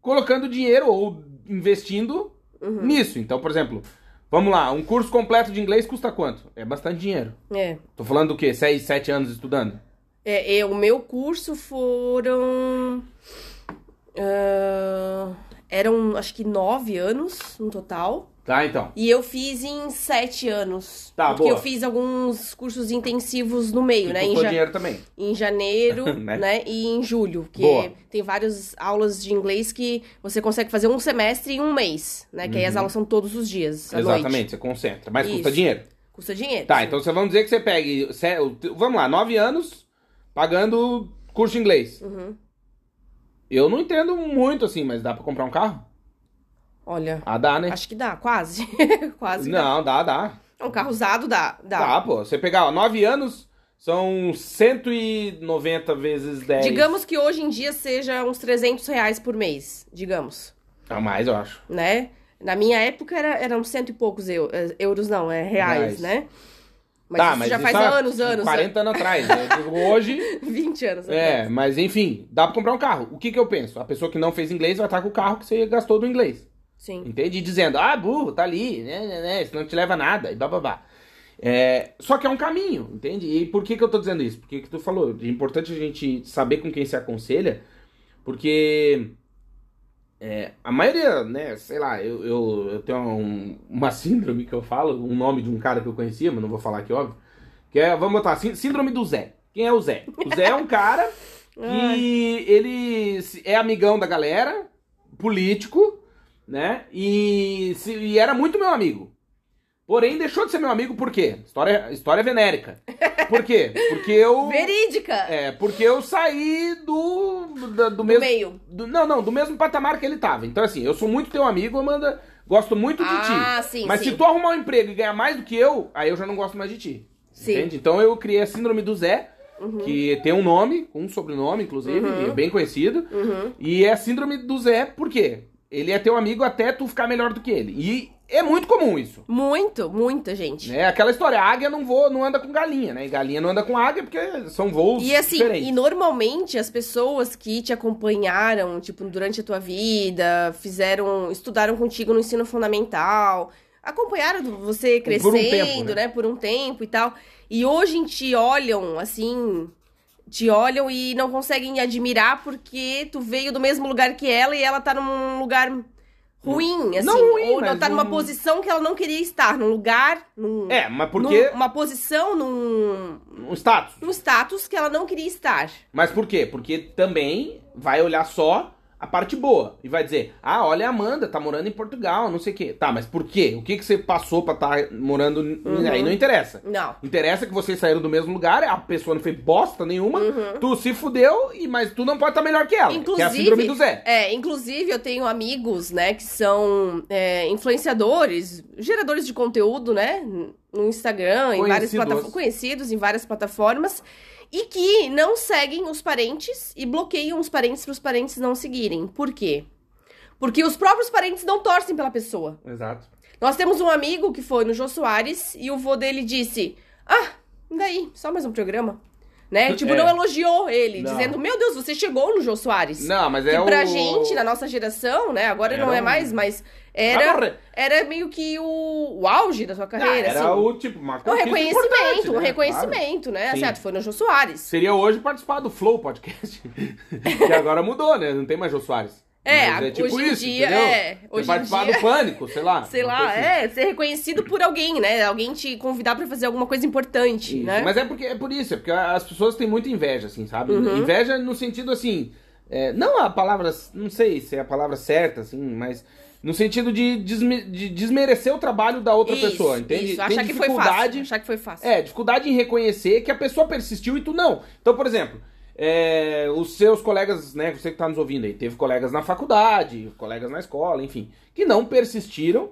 colocando dinheiro ou investindo Uhum. nisso. Então, por exemplo, vamos lá, um curso completo de inglês custa quanto? É bastante dinheiro. É. Tô falando do quê? 6, 7 anos estudando? É, é, o meu curso foram. ah, eram acho que nove anos no total. Tá, então. E eu fiz em sete anos. Tá, porque boa. eu fiz alguns cursos intensivos no meio, E né? Em, ja- dinheiro também. em janeiro, Né? né? E em julho. Que Boa. tem várias aulas de inglês que você consegue fazer um semestre em um mês, né? Que aí as aulas são todos os dias, Uhum. Exatamente, noite. você concentra. Mas custa Isso. dinheiro. Custa dinheiro. Tá, sim. então você vamos dizer que você pegue. Vamos lá, 9 anos pagando curso de inglês. Uhum. Eu não entendo muito assim, mas dá pra comprar um carro? Olha, Ah, dá, né? acho que dá, quase. quase. Não, dá, dá. dá. Um carro usado dá. Dá. Dá, pô. Você pegar, ó, 9 anos são 190 vezes 10. Digamos que hoje em dia seja uns 300 reais por mês, digamos, A mais, eu acho. né? Na minha época era, eram cento e poucos eu- eh, euros, não, é reais, Reais. né? Mas tá, isso mas já faz há anos, anos. 40 anos atrás. Digo, hoje, 20 anos. é, atrás. mas enfim, dá pra comprar um carro. O que que eu penso? A pessoa que não fez inglês vai estar com o carro que você gastou do inglês. Sim. Entende? Dizendo, ah, burro, tá ali, né, né, né, isso não te leva a nada, e bababá. É, só que é um caminho, entende? E por que que eu tô dizendo isso? Porque que tu falou, é importante a gente saber com quem se aconselha, porque é, a maioria, né, sei lá, eu, eu, eu tenho um- uma síndrome que eu falo, um nome de um cara que eu conhecia, mas não vou falar aqui, óbvio, que é, vamos botar, sí- síndrome do Zé. Quem é o Zé? O Zé é um cara que ele é amigão da galera, político, né? E, se- e era muito meu amigo. Porém, deixou de ser meu amigo por quê? História, história venérica. Por quê? Porque eu. Verídica! É, porque eu saí do. da- do, do mesmo. meio. do- não, não, do mesmo patamar que ele tava. Então, assim, eu sou muito teu amigo, Amanda. Gosto muito de ti. Ah, sim, Mas sim. se tu arrumar um emprego e ganhar mais do que eu, aí eu já não gosto mais de ti. Sim. Entende? Então eu criei a síndrome do Zé, Uhum. que tem um nome, um sobrenome, inclusive, Uhum. bem conhecido. Uhum. E é a síndrome do Zé, por quê? Ele é teu amigo até tu ficar melhor do que ele. E é muito comum isso. Muito, muita gente. É aquela história, a águia não voa, não anda com galinha, né? E galinha não anda com águia porque são voos E assim, diferentes. e normalmente as pessoas que te acompanharam, tipo, durante a tua vida, fizeram, estudaram contigo no ensino fundamental, acompanharam você Por um crescendo, tempo, né? né? Por um tempo e tal. E hoje te olham, assim, te olham e não conseguem admirar porque tu veio do mesmo lugar que ela e ela tá num lugar ruim, assim. Não ruim, ou não mas tá numa num- posição que ela não queria estar, num lugar, num, É, mas porque... num- uma posição, num, Um status. num status que ela não queria estar. Mas por quê? Porque também vai olhar só a parte boa. E vai dizer, ah, olha a Amanda, tá morando em Portugal, não sei o quê. Tá, mas por quê? O que, que você passou pra estar morando... n- Uhum. Aí não interessa. Não. Interessa que vocês saíram do mesmo lugar, a pessoa não fez bosta nenhuma, Uhum. tu se fudeu, e, mas tu não pode estar melhor que ela. que é a síndrome do Zé. É, inclusive eu tenho amigos, né, que são é, influenciadores, geradores de conteúdo, né, no Instagram, em várias plataformas, conhecidos em várias plataformas, e que não seguem os parentes e bloqueiam os parentes para os parentes não seguirem. Por quê? Porque os próprios parentes não torcem pela pessoa. Exato. Nós temos um amigo que foi no Jô Soares e o vô dele disse: Ah, daí? Só mais um programa. Né? Tipo, É. não elogiou ele, Não. dizendo: Meu Deus, você chegou no Jô Soares. Não, mas Que é o... pra gente, na nossa geração, né? Agora Era não é um- mais, mas era, era meio que o, o auge da sua carreira. era assim. o tipo, uma Um conquista importante, reconhecimento, um né? reconhecimento, né? Sim. Certo? Foi no Jô Soares. Seria hoje participar do Flow Podcast. que agora mudou, né? Não tem mais Jô Soares. É, Mas tipo hoje em isso, dia, entendeu? é, Você hoje participar dia- do Pânico, sei lá. Sei lá, assim. é, ser reconhecido por alguém, né? Alguém te convidar pra fazer alguma coisa importante, Isso, né? Mas é porque é por isso, é porque as pessoas têm muita inveja, assim, sabe? Uhum. Inveja no sentido assim. é, não a palavra. Não sei se é a palavra certa, assim, mas. No sentido de, desme- de desmerecer o trabalho da outra Isso, pessoa, entende? Isso, Tem achar que foi fácil. dificuldade. Achar que foi fácil. É, dificuldade em reconhecer que a pessoa persistiu e tu não. Então, por exemplo, é, os seus colegas, né, você que tá nos ouvindo aí, teve colegas na faculdade, colegas na escola, enfim, que não persistiram,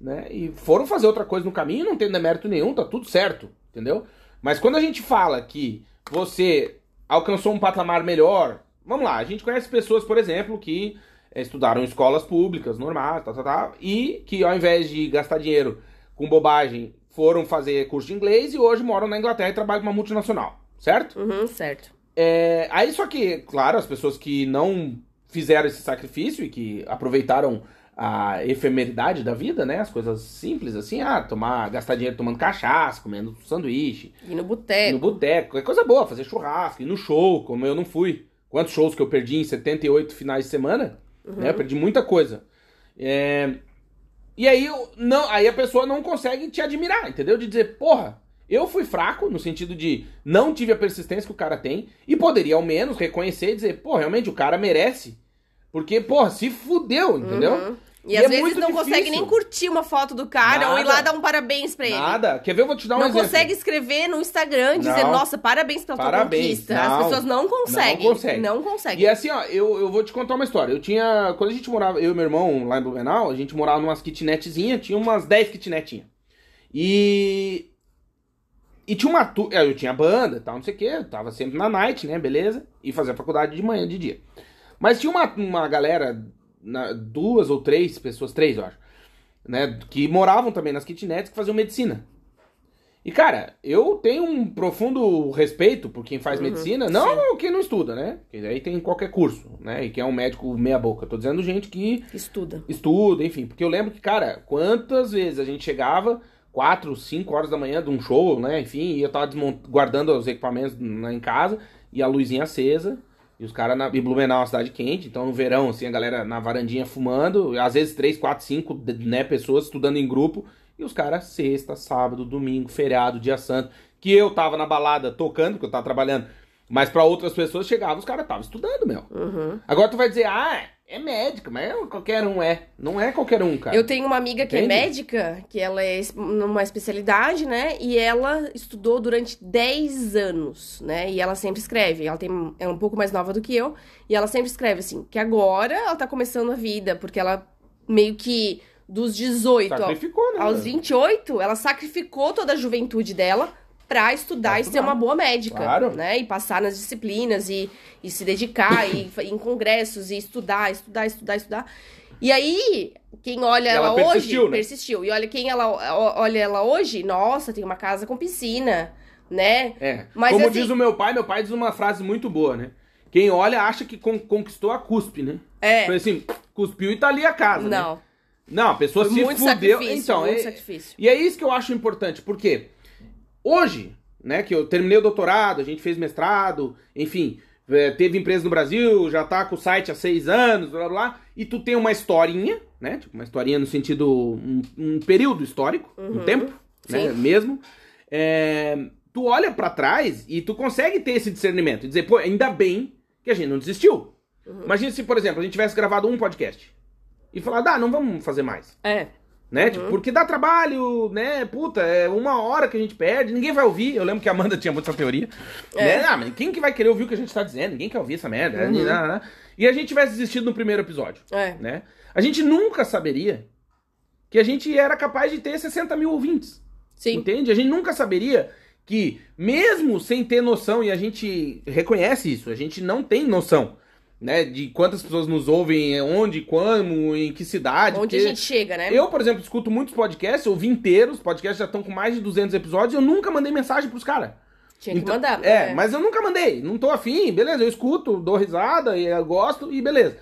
né, e foram fazer outra coisa no caminho, não tem demérito nenhum, tá tudo certo, entendeu? Mas quando a gente fala que você alcançou um patamar melhor, vamos lá, a gente conhece pessoas, por exemplo, que é, estudaram em escolas públicas, normais, tá, tá, tá, e que ao invés de gastar dinheiro com bobagem, foram fazer curso de inglês e hoje moram na Inglaterra e trabalham com uma multinacional, certo? Uhum, certo. É, aí só que, claro, as pessoas que não fizeram esse sacrifício e que aproveitaram a efemeridade da vida, né? As coisas simples assim, ah, tomar, gastar dinheiro tomando cachaça, comendo sanduíche, E no boteco. no boteco, qualquer coisa boa, fazer churrasco, ir no show, como eu não fui. Quantos shows que eu perdi em 78 finais de semana? Né? Eu perdi muita coisa. É, E aí, não, aí a pessoa não consegue te admirar, entendeu? De dizer, porra, eu fui fraco, no sentido de não tive a persistência que o cara tem, e poderia ao menos reconhecer e dizer, pô, realmente o cara merece. Porque, porra, se fudeu, entendeu? Uhum. E, E às é vezes não consegue difícil. nem curtir uma foto do cara ou ir Nada. lá dar um parabéns pra ele. Nada. Quer ver? Eu vou te dar um não exemplo. consegue escrever no Instagram dizer, Não. nossa, parabéns pela tua Parabéns. conquista. Não. As pessoas não conseguem. Não consegue. Não conseguem. E assim, ó, eu, eu vou te contar uma história. Eu tinha. Quando a gente morava, eu e meu irmão lá em Blumenau, a gente morava numas kitnetzinhas, tinha umas 10 kitnetinhas. E. E tinha uma. Tu... é, Eu tinha banda tal, não sei o quê. Eu tava sempre na night, né? Beleza? E fazia faculdade de manhã, de dia. Mas tinha uma, uma galera, na- duas ou três pessoas, três, eu acho, né? Que moravam também nas kitnets que faziam medicina. E, cara, eu tenho um profundo respeito por quem faz Uhum, medicina, não quem não estuda, né? Porque aí tem qualquer curso, né? E quem é um médico meia-boca. Eu tô dizendo gente que Estuda. estuda, enfim. Porque eu lembro que, cara, quantas vezes a gente chegava 4, 5 horas da manhã de um show, né? Enfim, e eu tava guardando os equipamentos na- em casa e a luzinha acesa. E os caras na e Blumenau é uma cidade quente, então no verão, assim, a galera na varandinha fumando, às vezes 3, 4, 5 né, pessoas estudando em grupo, e os caras sexta, sábado, domingo, feriado, dia santo, que eu tava na balada tocando, porque eu tava trabalhando, mas pra outras pessoas chegava, os caras estavam estudando, meu. Uhum. Agora tu vai dizer, ah, é médico, mas qualquer um é. Não é qualquer um, cara. Eu tenho uma amiga que Entende? é médica, que ela é numa especialidade, né? E ela estudou durante 10 anos, né? E ela sempre escreve. Ela tem, é um pouco mais nova do que eu. E ela sempre escreve assim, que agora ela tá começando a vida, porque ela meio que dos 18 ao- Sacrificou, né? aos 28, ela sacrificou toda a juventude dela pra estudar Pra e ser uma boa médica, Claro. né? E passar nas disciplinas e, e se dedicar e em congressos e estudar, estudar, estudar, estudar. E aí, quem olha Ela ela, persistiu, hoje, né? persistiu. E olha quem ela olha ela hoje, nossa, tem uma casa com piscina, né? É. Mas, Como assim- diz o meu pai, meu pai diz uma frase muito boa, né? Quem olha acha que con- conquistou a cuspe, né? É. Foi assim, cuspiu e tá ali a casa, né? Não. Não, a pessoa Foi se muito fudeu. sacrifício, Então, muito é- sacrifício. E é isso que eu acho importante, porque hoje, né, que eu terminei o doutorado, a gente fez mestrado, enfim, é, teve empresa no Brasil, já tá com o site há seis anos, blá blá, blá e tu tem uma historinha, né? Tipo, uma historinha no sentido. um, um período histórico, um tempo, né? Sim. Mesmo. É, tu olha pra trás e tu consegue ter esse discernimento e dizer, pô, ainda bem que a gente não desistiu. Imagina se, por exemplo, a gente tivesse gravado um podcast e falar, ah, não vamos fazer mais É. né? Tipo, porque dá trabalho, né? Puta, é uma hora que a gente perde, ninguém vai ouvir. Eu lembro que a Amanda tinha muito essa teoria. É. Né? Ah, mas quem que vai querer ouvir o que a gente tá dizendo? Ninguém quer ouvir essa merda. né? Né, né. E a gente tivesse desistido no primeiro episódio, É. né? A gente nunca saberia que a gente era capaz de ter 60 mil ouvintes. Sim. Entende? A gente nunca saberia que, mesmo sem ter noção, e a gente reconhece isso, a gente não tem noção, né? De quantas pessoas nos ouvem, onde, como, em que cidade. Onde a gente chega, né? eu, por exemplo, escuto muitos podcasts, ouvi inteiros, os podcasts já estão com mais de 200 episódios, e eu nunca mandei mensagem pros caras. Tinha que Então- mandar. É, mas eu nunca mandei, não tô afim, beleza, eu escuto, dou risada, e eu gosto, e beleza.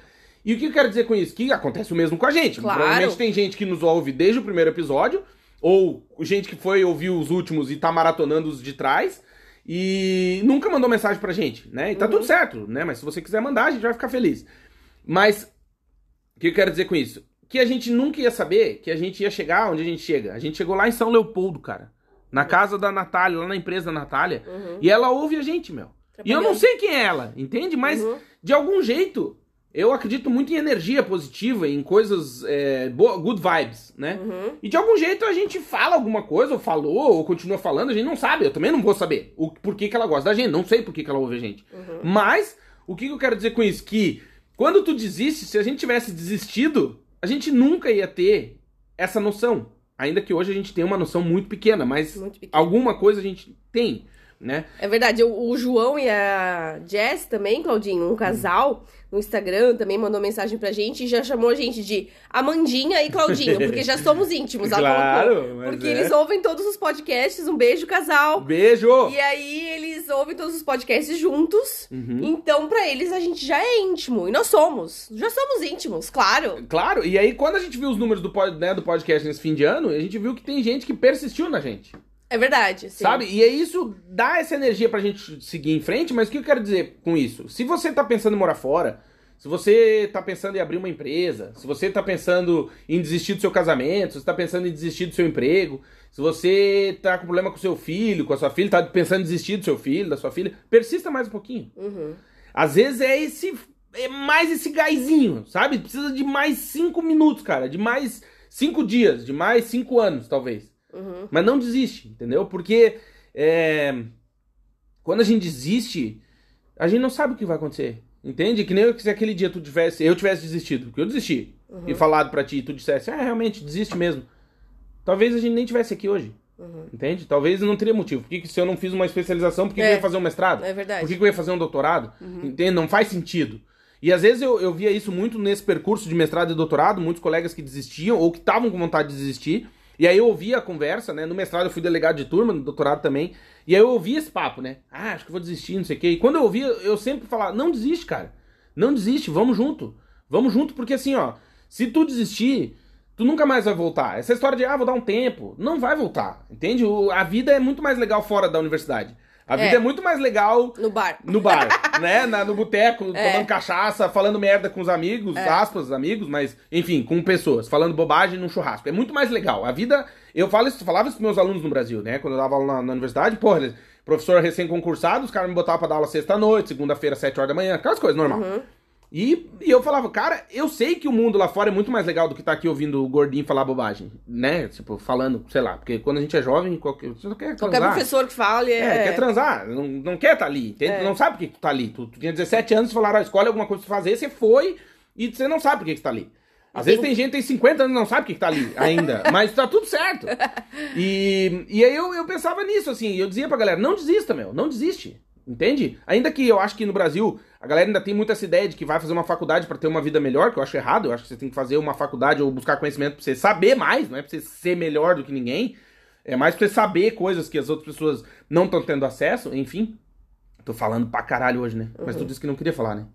E o que eu quero dizer com isso? Que acontece o mesmo com a gente. Claro. Provavelmente tem gente que nos ouve desde o primeiro episódio, ou gente que foi ouvir os últimos e tá maratonando os de trás, e nunca mandou mensagem pra gente, né? E tá tudo certo, né? Mas se você quiser mandar, a gente vai ficar feliz. Mas o que eu quero dizer com isso? Que a gente nunca ia saber que a gente ia chegar onde a gente chega. A gente chegou lá em São Leopoldo, cara. Na casa da Natália, lá na empresa da Natália. E ela ouve a gente, meu. E eu não sei quem é ela, entende? Mas, Uhum. de algum jeito, eu acredito muito em energia positiva, em coisas, é, boa- good vibes, né? Uhum. E de algum jeito a gente fala alguma coisa, ou falou, ou continua falando, a gente não sabe. Eu também não vou saber o por que, que ela gosta da gente, não sei por que, que ela ouve a gente. Mas, o que, que eu quero dizer com isso? Que quando tu desiste, se a gente tivesse desistido, a gente nunca ia ter essa noção. Ainda que hoje a gente tenha uma noção muito pequena, mas Muito pequeno. alguma coisa a gente tem, né? É verdade, o, o João e a Jess também, Claudinho, um casal no Instagram também mandou mensagem pra gente e já chamou a gente de Amandinha e Claudinho, porque já somos íntimos. Claro, Porque é. eles ouvem todos os podcasts, um beijo, casal. Beijo! E aí eles ouvem todos os podcasts juntos. Uhum. Então, pra eles, a gente já é íntimo. E nós somos. Já somos íntimos, claro. Claro, e aí quando a gente viu os números do, né, do podcast nesse fim de ano, a gente viu que tem gente que persistiu na gente, É verdade. sim. sabe? E aí isso dá essa energia pra gente seguir em frente, mas o que eu quero dizer com isso? Se você tá pensando em morar fora, se você tá pensando em abrir uma empresa, se você tá pensando em desistir do seu casamento, se você tá pensando em desistir do seu emprego, se você tá com problema com seu filho, com a sua filha, tá pensando em desistir do seu filho, da sua filha, persista mais um pouquinho. Uhum. Às vezes é esse. É mais esse gásinho, sabe? Precisa de mais cinco minutos, cara. De mais cinco dias, de mais cinco anos, talvez. Uhum. Mas não desiste, entendeu? Porque é, quando a gente desiste, a gente não sabe o que vai acontecer. Entende? Que nem eu- se aquele dia tu tivesse, eu tivesse desistido, porque eu desisti, e falado pra ti, e tu dissesse, ah, realmente, desiste mesmo. Talvez a gente nem tivesse aqui hoje. Entende? Talvez não teria motivo. Por que, que se eu não fiz uma especialização, por que, que É. eu ia fazer um mestrado? É verdade. Por que, que eu ia fazer um doutorado? Entende? Não faz sentido. E às vezes eu, eu via isso muito nesse percurso de mestrado e doutorado, muitos colegas que desistiam ou que estavam com vontade de desistir. E aí eu ouvia a conversa, né? No mestrado eu fui delegado de turma, no doutorado também. E aí eu ouvia esse papo, né? Ah, acho que vou desistir, não sei o quê. E quando eu ouvia, eu sempre falava, não desiste, cara. Não desiste, vamos junto. Vamos junto, porque assim, ó, se tu desistir, tu nunca mais vai voltar. Essa história de, ah, vou dar um tempo, não vai voltar, entende? O- a vida é muito mais legal fora da universidade. A É. vida é muito mais legal No bar. no bar, né? Na- no boteco, É. tomando cachaça, falando merda com os amigos, aspas, amigos, mas, enfim, com pessoas, falando bobagem num churrasco. É muito mais legal. A vida. Eu falo isso, falava isso pros meus alunos no Brasil, né? Quando eu dava aula na, na universidade, porra, eles- professor recém-concursado, os caras me botavam pra dar aula sexta-noite, segunda-feira, sete horas da manhã, aquelas coisas, normal. Uhum. E, e eu falava, cara, eu sei que o mundo lá fora é muito mais legal do que tá aqui ouvindo o gordinho falar bobagem, né? Tipo, falando, sei lá, porque quando a gente é jovem, qualquer, você não quer Qualquer transar. professor que fale É, é. quer transar, não, não quer estar ali? É. Não sabe por que, tá ali. Tu, tu tinha 17 anos, falaram, ah, escolhe alguma coisa pra fazer, você foi e você não sabe por que, que tá ali. Às vezes tem gente que tem 50 anos e não sabe por que, que tá ali ainda, mas tá tudo certo. E, e aí eu, eu pensava nisso, assim, eu dizia pra galera, não desista, meu, não desiste. Entende? Ainda que eu acho que no Brasil a galera ainda tem muito essa ideia de que vai fazer uma faculdade para ter uma vida melhor, que eu acho errado. Eu acho que você tem que fazer uma faculdade ou buscar conhecimento pra você saber mais, não é pra você ser melhor do que ninguém. É mais pra você saber coisas que as outras pessoas não estão tendo acesso, enfim. Tô falando pra caralho hoje, né? Mas tu disse que não queria falar, né?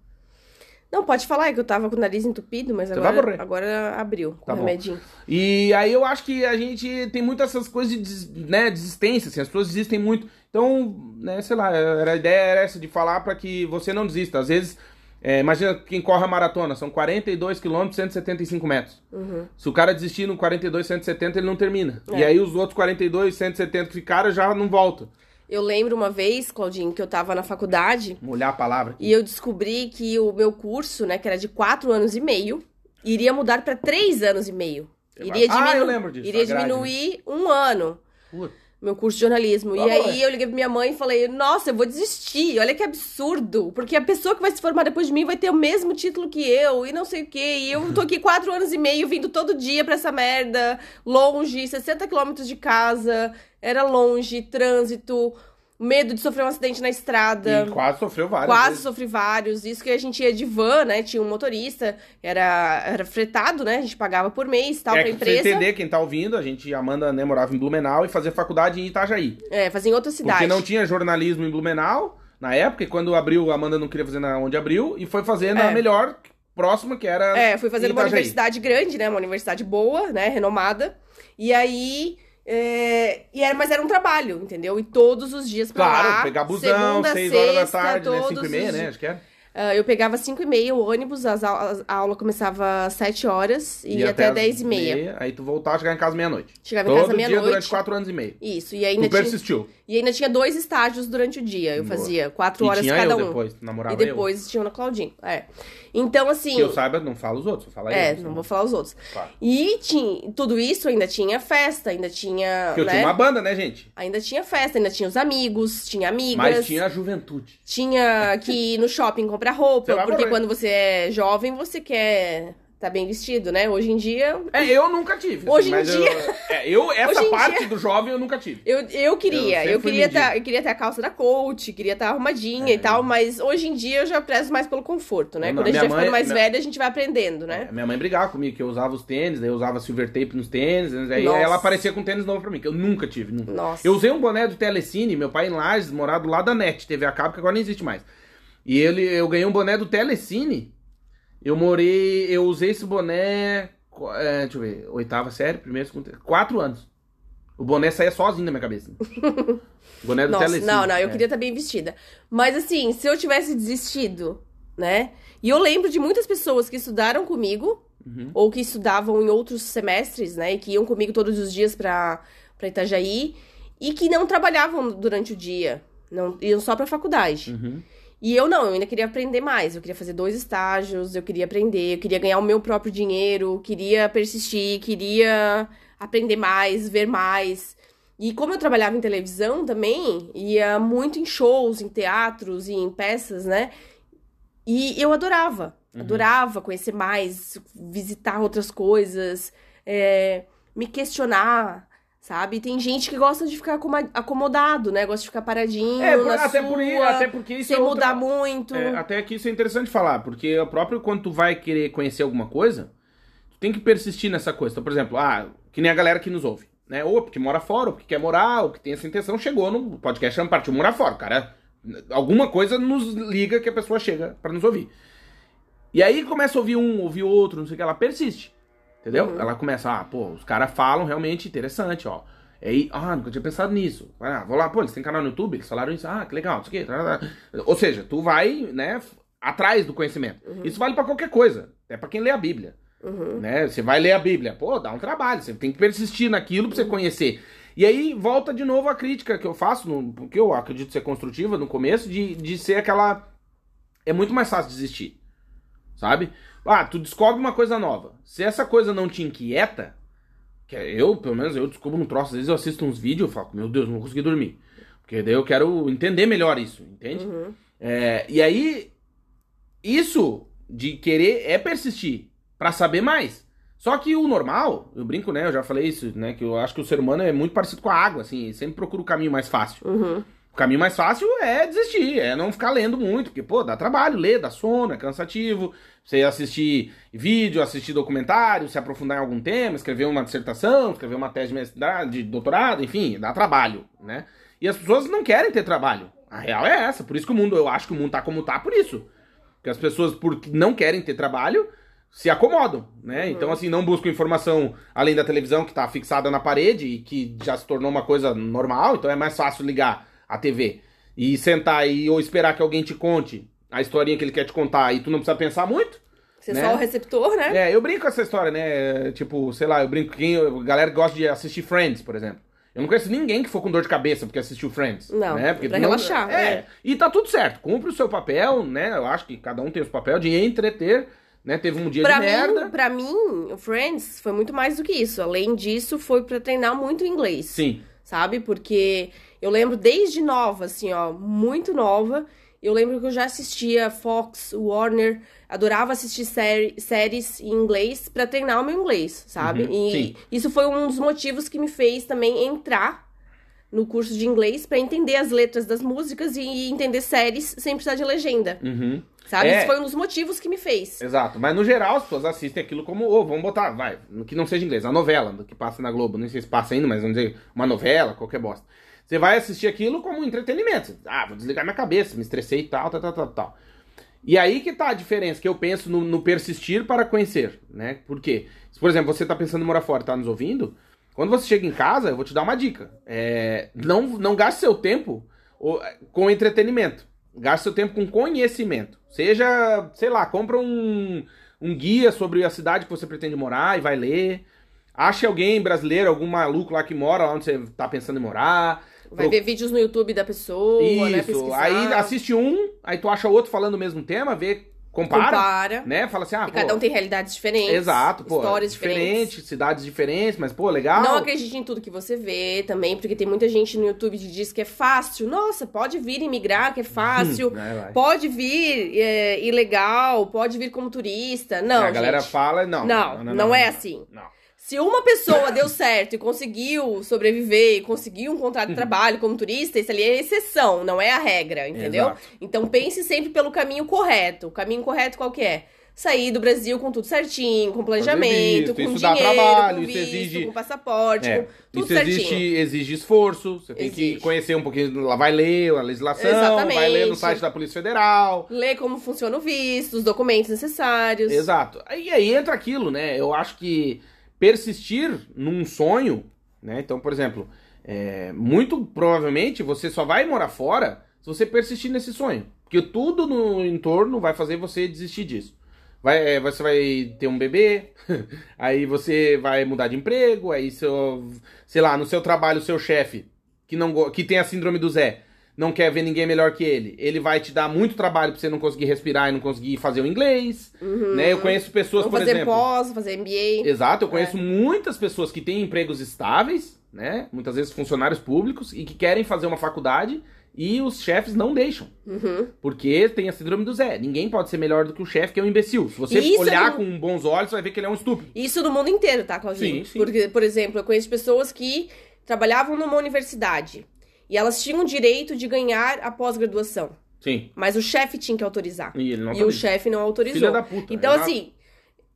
Não, pode falar, é que eu tava com o nariz entupido, mas agora, agora abriu com Tá o remedinho. E aí eu acho que a gente tem muitas essas coisas de né, desistência, assim, as pessoas desistem muito. Então, né, sei lá, a ideia era essa de falar pra que você não desista. Às vezes, é, imagina quem corre a maratona, são 42 quilômetros, 175 metros. Se o cara desistir no 42, 170, ele não termina. É. E aí os outros 42, 170 que ficaram já não voltam. Eu lembro uma vez, Claudinho, que eu tava na faculdade Molhar a palavra. e eu descobri que o meu curso, né, que era de quatro anos e meio, iria mudar pra três anos e meio. Iria, Ah, diminu- eu lembro disso, iria né? diminuir um ano. Puta. Meu curso de jornalismo. Tá e aí eu liguei pra minha mãe e falei, nossa, eu vou desistir. Olha que absurdo. Porque a pessoa que vai se formar depois de mim vai ter o mesmo título que eu e não sei o quê. E eu tô aqui quatro anos e meio vindo todo dia pra essa merda. Longe, 60 quilômetros de casa. Era longe, trânsito. Medo de sofrer um acidente na estrada. E quase sofreu várias Quase vezes. sofri vários. Isso que a gente ia de van, né? Tinha um motorista, era, era fretado, né? A gente pagava por mês, tal, É, pra que pra empresa. entender, quem tá ouvindo, a gente, Amanda, né, morava em Blumenau e fazia faculdade em Itajaí. É, fazia em outra cidade. Porque não tinha jornalismo em Blumenau na época, e quando abriu, a Amanda não queria fazer na onde abriu, e foi fazer na É. melhor próxima, que era. É, fui fazer numa Itajaí. universidade grande, né? Uma universidade boa, né? Renomada. E aí. É, E era, mas era um trabalho, entendeu? E todos os dias pra Claro, lá. pegar busão, segunda, 6 horas da tarde, né? todos 5 e meia, né? Acho que era. Ah, eu pegava 5 e meia o ônibus, as aulas- a aula começava às 7 horas e ia até às 10 e meia. Aí tu voltava a chegar em casa meia-noite. Chegava em Todo casa dia meia-noite. durante 4 anos e meio. Isso, e ainda, Tu tinha, persistiu. e ainda tinha dois estágios durante o dia. Eu Boa. fazia quatro E horas tinha cada eu um. depois, namorava e depois tinha o Claudinho. É. Então, assim. eu. Que eu saiba, não fala os outros, só fala É, eu. não vou falar os outros. Claro. E tinha, tudo isso ainda tinha festa, ainda tinha. Porque eu né? tinha uma banda, né, gente? Ainda tinha festa, ainda tinha os amigos, tinha amigas. Mas tinha a juventude. Tinha que ir no shopping comprar roupa, porque morrer. quando você é jovem, você quer tá bem vestido, né? Hoje em dia. É, eu nunca tive. Hoje em dia- Eu, é, eu, essa parte dia- do jovem eu nunca tive. Eu, eu queria, eu, fui queria tá, eu queria ter a calça da coach, queria estar arrumadinha É. e tal, mas hoje em dia eu já prezo mais pelo conforto, né? Não, Quando a gente vai ficando mais minha- velha, a gente vai aprendendo, né? É, minha mãe brigava comigo, que eu usava os tênis, daí eu usava silver tape nos tênis, aí Nossa. ela aparecia com tênis novo pra mim, que eu nunca tive. Nunca. Nossa. Eu usei um boné do Telecine, meu pai em Lages, morado lá da NET, TV a cabo, que agora não existe mais. E ele, eu ganhei um boné do Telecine, eu morei, eu usei esse boné, é, deixa eu ver, oitava série, primeiro, segundo, quatro anos. O boné saía sozinho na minha cabeça. O boné do Nossa, Telecine. não, não, eu é. queria estar bem vestida. Mas assim, se eu tivesse desistido, né? E eu lembro de muitas pessoas que estudaram comigo, Uhum. ou que estudavam em outros semestres, né? E que iam comigo todos os dias pra, pra Itajaí, e que não trabalhavam durante o dia. Não, iam só pra faculdade. Uhum. E eu não, eu ainda queria aprender mais. Eu queria fazer dois estágios, eu queria aprender, eu queria ganhar o meu próprio dinheiro, queria persistir, queria aprender mais, ver mais. E como eu trabalhava em televisão também, ia muito em shows, em teatros e em peças, né? E eu adorava, Uhum. adorava conhecer mais, visitar outras coisas, é, me questionar, sabe? Tem gente que gosta de ficar acomodado, né? Gosta de ficar paradinho É, por- até, sua, por, até porque isso sem é outra- mudar muito. É, até que isso é interessante falar, porque o próprio quando tu vai querer conhecer alguma coisa, tu tem que persistir nessa coisa. Então, por exemplo, ah, que nem a galera que nos ouve, né? Ou porque mora fora, ou porque quer morar, ou que tem essa intenção, chegou no podcast chama Partiu Morar Fora. Cara, alguma coisa nos liga que a pessoa chega pra nos ouvir. E aí começa a ouvir um, ouvir outro, não sei o que, ela persiste. Entendeu? Uhum. Ela começa, ah, pô, os caras falam realmente interessante, ó. Aí, ah, nunca tinha pensado nisso. Ah, vou lá, pô, eles têm canal no YouTube, eles falaram isso, ah, que legal, não sei o quê. tá, tá. Ou seja, tu vai, né, atrás do conhecimento. Isso vale pra qualquer coisa, até pra quem lê a Bíblia. Uhum. Né? Você vai ler a Bíblia, pô, dá um trabalho, você tem que persistir naquilo pra você conhecer. E aí volta de novo a crítica que eu faço, no, porque eu acredito ser construtiva no começo, de, de ser aquela. É muito mais fácil desistir. Sabe? Ah, tu descobre uma coisa nova. Se essa coisa não te inquieta, que é eu, pelo menos, eu descubro um troço, às vezes eu assisto uns vídeos e falo, meu Deus, não vou conseguir dormir. Porque daí eu quero entender melhor isso, entende? Uhum. É, e aí, isso de querer é persistir pra saber mais. Só que o normal, eu brinco, né? Eu já falei isso, né? Que eu acho que o ser humano é muito parecido com a água, assim, sempre procura o caminho mais fácil. Uhum. O caminho mais fácil é desistir, é não ficar lendo muito, porque, pô, dá trabalho ler, dá sono, é cansativo. Você assistir vídeo, assistir documentário, se aprofundar em algum tema, escrever uma dissertação, escrever uma tese de, mestrado, de doutorado, enfim, dá trabalho, né? E as pessoas não querem ter trabalho. A real é essa, por isso que o mundo, eu acho que o mundo tá como tá por isso. Porque as pessoas, porque não querem ter trabalho, se acomodam, né? Então, assim, não buscam informação além da televisão que tá fixada na parede e que já se tornou uma coisa normal, então é mais fácil ligar a TV e sentar aí ou esperar que alguém te conte a historinha que ele quer te contar e tu não precisa pensar muito. Você é né? só o receptor, né? É, eu brinco com essa história, né? Tipo, sei lá, eu brinco com quem. A galera que gosta de assistir Friends, por exemplo. Eu não conheço ninguém que for com dor de cabeça porque assistiu Friends. Não, né? porque pra não- relaxar, É. é. E tá tudo certo. Cumpre o seu papel, né? Eu acho que cada um tem o seu papel de entreter, né? Teve um dia Pra de mim, merda. pra mim, o Friends foi muito mais do que isso. Além disso, foi pra treinar muito inglês. Sim. sabe? Porque eu lembro desde nova, assim, ó, muito nova. Eu lembro que eu já assistia Fox, Warner, adorava assistir série- séries em inglês pra treinar o meu inglês, sabe? Uhum, e sim. isso foi um dos motivos que me fez também entrar no curso de inglês pra entender as letras das músicas e entender séries sem precisar de legenda, Uhum. sabe? É. Isso foi um dos motivos que me fez. Exato. Mas no geral as pessoas assistem aquilo como, ô, vamos botar, vai, que não seja inglês, a novela do que passa na Globo. Não sei se passa ainda, mas vamos dizer, uma novela, qualquer bosta. Você vai assistir aquilo como entretenimento. Ah, vou desligar minha cabeça, me estressei e tal, tal, tal, tal, tal. E aí que tá a diferença, que eu penso no, no persistir para conhecer, né? Por quê? Se, por exemplo, você tá pensando em morar fora, tá nos ouvindo, quando você chega em casa, eu vou te dar uma dica. É, não, não gaste seu tempo com entretenimento. Gaste seu tempo com conhecimento. Seja, sei lá, compra um, um guia sobre a cidade que você pretende morar e vai ler. Ache alguém brasileiro, algum maluco lá que mora lá onde você tá pensando em morar. Vai ver vídeos no YouTube da pessoa, né? Isso. Pesquisar. Aí assiste um, aí tu acha outro falando o mesmo tema, vê, compara, compara. né? Fala assim, ah, pô, cada um tem realidades diferentes. Exato, pô. Histórias diferentes. cidades diferentes, mas, pô, legal. Não acredite em tudo que você vê também, porque tem muita gente no YouTube que diz que é fácil. Nossa, pode vir imigrar, que é fácil. Vai, vai. Pode vir é, ilegal, pode vir como turista. Não, a galera gente. fala, não. Não, não, é assim. Não. Se uma pessoa deu certo e conseguiu sobreviver e conseguiu um contrato de trabalho como turista, isso ali é exceção, não é a regra, entendeu? Exato. Então pense sempre pelo caminho correto. O caminho correto qual que é? Sair do Brasil com tudo certinho, com planejamento, visto, com dinheiro, trabalho, com isso visto, exige- com passaporte, É, com tudo isso certinho. existe, exige esforço, você tem que Exige. conhecer um pouquinho, lá vai ler a legislação, Exatamente. vai ler no site da Polícia Federal. Ler como funciona o visto, os documentos necessários. Exato. E aí entra aquilo, né? Eu acho que persistir num sonho, né? Então, por exemplo, é, muito provavelmente você só vai morar fora se você persistir nesse sonho. Porque tudo no entorno vai fazer você desistir disso. Vai, é, você vai ter um bebê, aí você vai mudar de emprego, aí seu, sei lá, no seu trabalho, seu chefe, que, não, que tem a síndrome do Zé, não quer ver ninguém melhor que ele, ele vai te dar muito trabalho pra você não conseguir respirar e não conseguir fazer o inglês, né? Eu conheço pessoas, Vou por fazer exemplo... pós, fazer MBA. Exato, eu conheço muitas pessoas que têm empregos estáveis, né? Muitas vezes funcionários públicos e que querem fazer uma faculdade e os chefes não deixam. Uhum. Porque tem a síndrome do Zé. Ninguém pode ser melhor do que o chefe, que é um imbecil. Se você Isso olhar com bons olhos, você vai ver que ele é um estúpido. Isso no mundo inteiro, tá, Claudinho? Sim, sim. Porque, por exemplo, eu conheço pessoas que trabalhavam numa universidade e elas tinham o direito de ganhar a pós-graduação, Sim. mas o chefe tinha que autorizar. E ele não E o chefe não autorizou. Filha da puta. Então, exato. assim,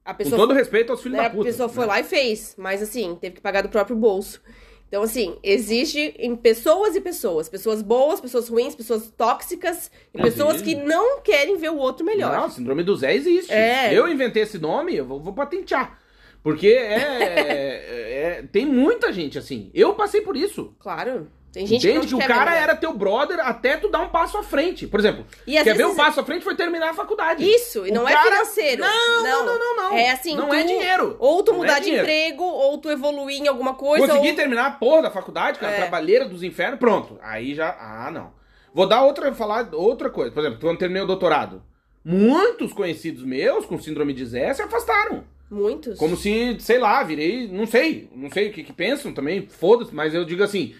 a Com pessoa, todo respeito aos filhos né, da puta. a pessoa foi né? lá e fez, mas assim, teve que pagar do próprio bolso. Então, assim, existe em pessoas e pessoas. Pessoas boas, pessoas ruins, pessoas tóxicas e pessoas que não querem ver o outro melhor. Não, síndrome do Zé existe. É. Eu inventei esse nome, eu vou, vou patentear. Porque é, é- Tem muita gente assim. Eu passei por isso. Claro. Tem gente Entende que, que, o cara ver era teu brother até tu dar um passo à frente. Por exemplo, E quer ver um passo à frente foi terminar a faculdade. Isso, e não é cara- financeiro. Não, não, não, não, não. É assim, Não tu- é dinheiro. Ou tu Não mudar é de emprego, ou tu evoluir em alguma coisa. Consegui ou... terminar a porra da faculdade, cara, É. trabalheira dos infernos, pronto. Aí já. Ah, não. Vou dar outra, falar outra coisa. Por exemplo, quando terminei o doutorado, muitos conhecidos meus com síndrome de Zé se afastaram. Muitos. Como se, sei lá, virei. Não sei. Não sei o que, que pensam também, foda-se, mas eu digo assim.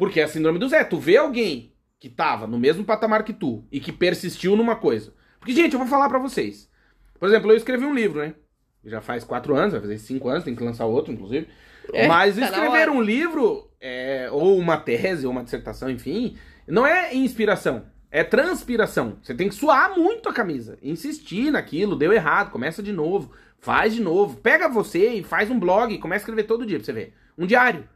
Porque é a síndrome do Zé. Tu vê alguém que tava no mesmo patamar que tu e que persistiu numa coisa. Porque, gente, eu vou falar pra vocês. Por exemplo, eu escrevi um livro, né? Já faz quatro anos, vai fazer cinco anos, tem que lançar outro, inclusive. É, Mas tá escrever um livro, é, ou uma tese, ou uma dissertação, enfim, Não é inspiração, é transpiração. Você tem que suar muito a camisa, insistir naquilo, deu errado, começa de novo, faz de novo. Pega você e faz um blog, começa a escrever todo dia pra você ver. Um diário.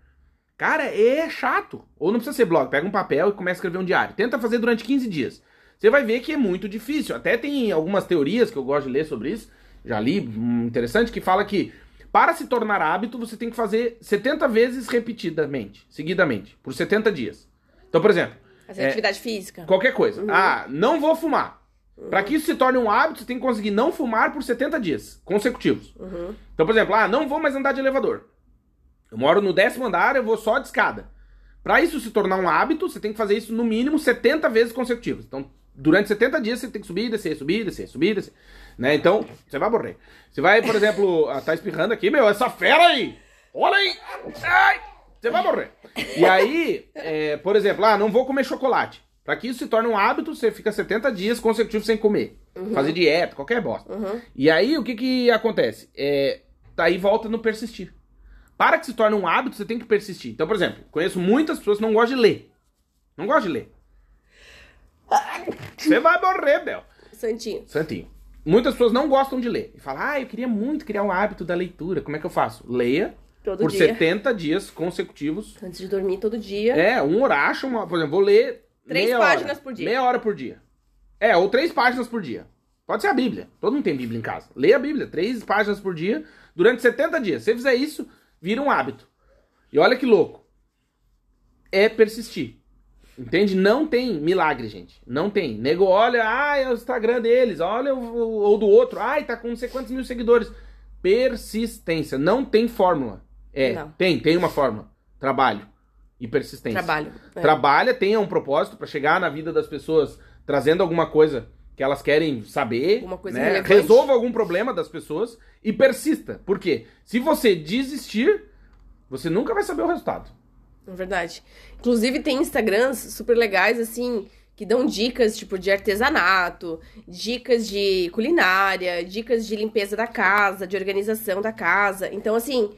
Cara, é chato. Ou não precisa ser blog, pega um papel e começa a escrever um diário. Tenta fazer durante 15 dias. Você vai ver que é muito difícil. Até tem algumas teorias que eu gosto de ler sobre isso. Já li, hum, interessante, que fala que para se tornar hábito, você tem que fazer 70 vezes repetidamente, seguidamente, por 70 dias. Então, por exemplo, Fazer É. atividade física. qualquer coisa. Ah, não vou fumar. Para que isso se torne um hábito, você tem que conseguir não fumar por 70 dias consecutivos. Uhum. Então, por exemplo, ah, não vou mais andar de elevador. Eu moro no décimo andar, eu vou só de escada. Para isso se tornar um hábito, você tem que fazer isso no mínimo 70 vezes consecutivas. Então, durante 70 dias você tem que subir, descer, subir, descer, subir, descer. Né? Então, você vai morrer. Você vai, por exemplo, ah, tá espirrando aqui, meu, essa fera aí! Olha aí! Ai! Você vai morrer. E aí, é, por exemplo, ah, não vou comer chocolate. Para que isso se torne um hábito, você fica 70 dias consecutivos sem comer. Fazer dieta, qualquer bosta. Uhum. E aí, o que que acontece? É, daí volta no persistir. Para que se torne um hábito, você tem que persistir. Então, por exemplo, conheço muitas pessoas que não gostam de ler. Não gostam de ler. Você vai morrer, Bel. Santinho. Santinho. Muitas pessoas não gostam de ler. E falam, ah, eu queria muito criar um hábito da leitura. Como é que eu faço? Leia Todo por dia. 70 dias consecutivos. Antes de dormir todo dia. É, um horário, uma, por exemplo, vou ler Três páginas hora, por dia. Meia hora por dia. É, ou três páginas por dia. Pode ser a Bíblia. Todo mundo tem Bíblia em casa. Leia a Bíblia, três páginas por dia, durante 70 dias. Se você fizer isso, vira um hábito. E olha que louco. É persistir. Entende? Não tem milagre, gente. Não tem. Nego olha, ah, é o Instagram deles, olha o, ou do outro, ai, tá com não sei quantos mil seguidores. Persistência. Não tem fórmula. É, Não. tem, tem uma fórmula. Trabalho e persistência. Trabalho. É. Trabalha, tenha um propósito pra chegar na vida das pessoas trazendo alguma coisa que elas querem saber, né? resolva algum problema das pessoas e persista. Por quê? Se você desistir, você nunca vai saber o resultado. É verdade. Inclusive tem Instagrams super legais, assim, que dão dicas, tipo, de artesanato, dicas de culinária, dicas de limpeza da casa, de organização da casa. Então, assim,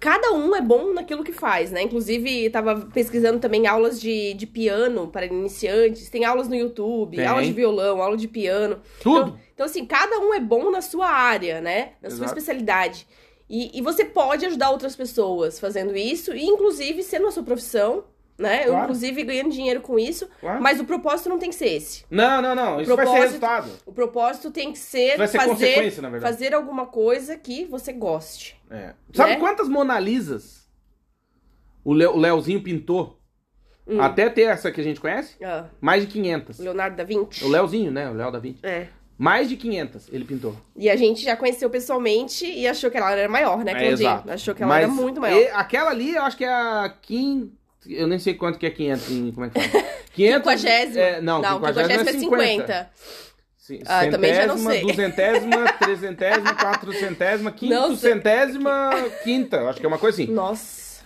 cada um é bom naquilo que faz, né? Inclusive, tava pesquisando também aulas de, de piano para iniciantes, tem aulas no YouTube, Tem. aula de violão, aula de piano. Tudo. Então, então, assim, cada um é bom na sua área, né? Na sua Exato. especialidade. E, e você pode ajudar outras pessoas fazendo isso, e inclusive sendo a sua profissão, né? Eu, Claro. inclusive, ganhando dinheiro com isso. Claro. Mas o propósito não tem que ser esse. Não, não, não. Isso vai ser resultado. O propósito tem que ser, Vai ser fazer, consequência, na verdade. fazer alguma coisa que você goste. É. Sabe Né? quantas Mona Lisas o, Le- o Leozinho pintou? Hum. Até ter essa que a gente conhece? Ah, Mais de 500. Leonardo da Vinci. O Leozinho, né? O Léo da Vinci. É. Mais de 500 ele pintou. E a gente já conheceu pessoalmente e achou que ela era maior, né, É, exato. Achou que ela Mas era muito maior. e- aquela ali, eu acho que é a quin... Eu nem sei quanto que é 500 em... Como é que fala? 500... Quinquagésima. É, não, não, quinquagésima quinquagésima é 50. Sim, Ah, eu também já não sei. duzentésima, trezentésima, quatrocentésima, quinquecentésima, quinta. Acho que é uma coisa assim. Nossa.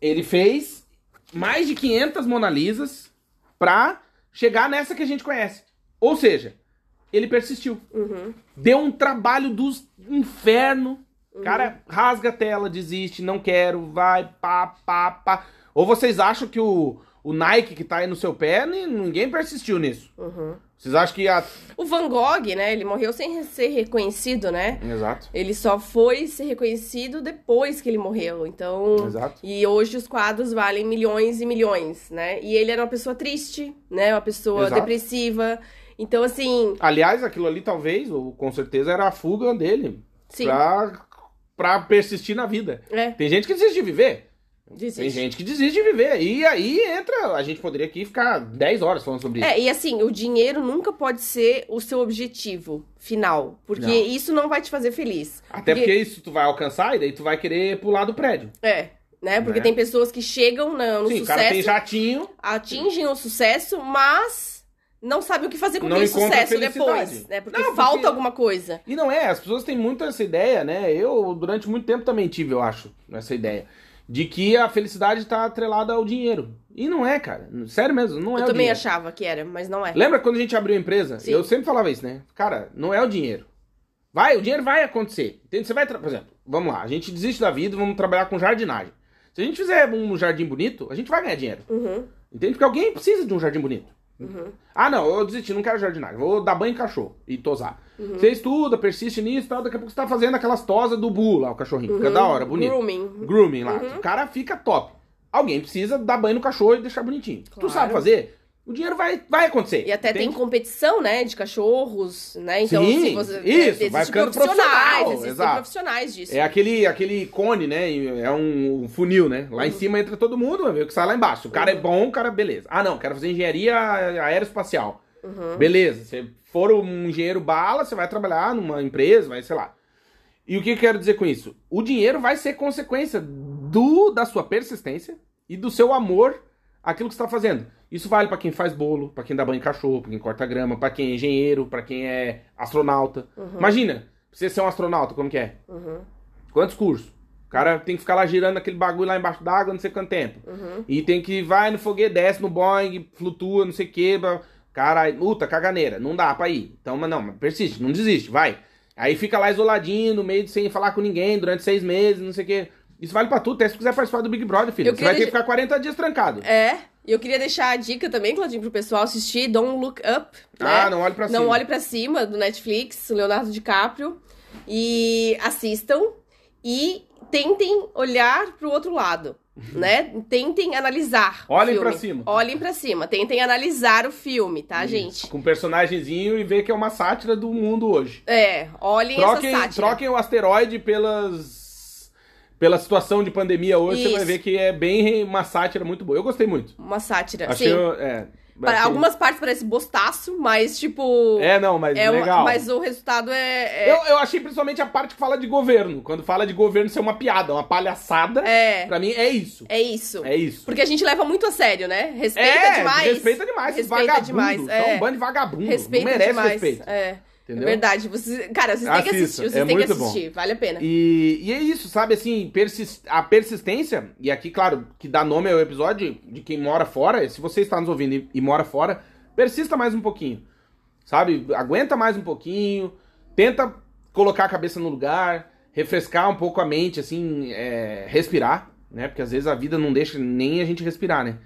Ele fez mais de 500 Mona Lisas pra chegar nessa que a gente conhece. Ou seja, ele persistiu. Uhum. Deu um trabalho dos inferno. Uhum. Cara, rasga a tela, desiste, não quero, vai, pá, pá, pá. Ou vocês acham que o, o Nike que tá aí no seu pé, ni- ninguém persistiu nisso. Uhum. Vocês acham que a. O Van Gogh, né? Ele morreu sem ser reconhecido, né? Exato. Ele só foi ser reconhecido depois que ele morreu. Então. Exato. E hoje os quadros valem milhões e milhões, né? E ele era uma pessoa triste, né? Uma pessoa Exato. depressiva. Então, assim, Aliás, aquilo ali talvez, ou com certeza, era a fuga dele. sim. Pra, pra persistir na vida. É, Tem gente que desiste de viver. desiste. Tem gente que desiste de viver. E aí entra. A gente poderia aqui ficar 10 horas falando sobre isso. É, e assim, o dinheiro nunca pode ser o seu objetivo final. Porque Não. isso não vai te fazer feliz. Até porque isso tu vai alcançar e daí tu vai querer pular do prédio. É, né? Porque Né? tem pessoas que chegam na- no Sim, o cara tem sucesso, jatinho. atingem o sucesso, mas não sabem o que fazer com Não encontra sucesso depois, né? Porque Não, porque- falta alguma coisa. E não é, as pessoas têm muito essa ideia, né? Eu, durante muito tempo, também tive, eu acho, essa ideia. De que a felicidade tá atrelada ao dinheiro. E não é, cara. Sério mesmo, não é Eu o também dinheiro. achava que era, mas não é. Lembra quando a gente abriu a empresa? Sim. Eu sempre falava isso, né? Cara, não é o dinheiro. Vai, o dinheiro vai acontecer. Entende? Você vai, por exemplo, vamos lá, a gente desiste da vida vamos trabalhar com jardinagem. Se a gente fizer um jardim bonito, a gente vai ganhar dinheiro. Uhum. Entende? Porque alguém precisa de um jardim bonito. Ah, não, eu desisti, não quero jardinar. Vou dar banho em cachorro e tosar. Você estuda, persiste nisso e tal, daqui a pouco você tá fazendo aquelas tosas do bu lá, o cachorrinho. Fica da hora, bonito. Grooming. Grooming lá. O cara fica top. Alguém precisa dar banho no cachorro e deixar bonitinho. Tu Claro. sabe fazer? O dinheiro vai, vai acontecer. E até tem entende? competição, né, de cachorros, né? Então, Sim, se você, isso, vai ficando profissionais, profissional, existem exato. profissionais disso. É aquele, aquele cone, né? É um funil, né? Lá em Uhum. cima entra todo mundo, vai ver o que sai lá embaixo. O cara é bom, o cara, beleza. Ah, não, quero fazer engenharia aeroespacial. Uhum. Beleza. Se for um engenheiro bala, você vai trabalhar numa empresa, vai, sei lá. E o que eu quero dizer com isso? O dinheiro vai ser consequência do da sua persistência e do seu amor àquilo que você está fazendo. Isso vale para quem faz bolo, para quem dá banho em cachorro, para quem corta grama, para quem é engenheiro, para quem é astronauta. Imagina, você ser um astronauta, como que é? Uhum. Quantos cursos? O cara tem que ficar lá girando aquele bagulho lá embaixo d'água, não sei quanto tempo. Uhum. E tem que vai no foguete, desce no Boeing, flutua, não sei o que. Cara, luta, caganeira. Não dá pra ir. Então, mas não, mas persiste, não desiste, vai. Aí fica lá isoladinho, no meio de sem falar com ninguém, durante seis meses, não sei o que. Isso vale pra tudo, até se quiser participar do Big Brother, filho. Você vai ter que ficar 40 dias trancado. É, e eu queria deixar a dica também, Claudinho, pro pessoal assistir Don't Look Up. né? Ah, não olhe pra Não cima. olhe pra cima, do Netflix, Leonardo DiCaprio. E assistam e tentem olhar pro outro lado, né? Tentem analisar. Olhem pra cima. Olhem pra cima. Tentem analisar o filme, tá, gente? Com um personagemzinho e ver que é uma sátira do mundo hoje. É, olhem Troquem, essa sátira. troquem o asteroide pelas. Pela situação de pandemia hoje, você vai Isso. ver que é bem uma sátira muito boa. Eu gostei muito. Uma sátira. Achei. Sim. É, Para algumas partes parece bostaço, mas tipo. É, não, mas é uma- legal. mas o resultado é. é- Eu, eu achei principalmente a parte que fala de governo. Quando fala de governo ser uma piada, uma palhaçada. É, Pra mim é isso. é isso. É isso. Porque a gente leva muito a sério, né? Respeita é, demais. respeita demais. Respeita vagabundos. demais, é. um bando de vagabundo. Respeita não merece demais. respeito. É. Entendeu? É verdade. Vocês, cara, vocês têm que assistir. Vocês é têm que muito bom. assistir. Vale a pena. E, e é isso, sabe? Assim, persis- a persistência, e aqui, claro, que dá nome ao episódio de quem mora fora. Se você está nos ouvindo e, e mora fora, persista mais um pouquinho. Sabe? Aguenta mais um pouquinho. Tenta colocar a cabeça no lugar, refrescar um pouco a mente, assim, é, respirar, né? Porque às vezes a vida não deixa nem a gente respirar, né?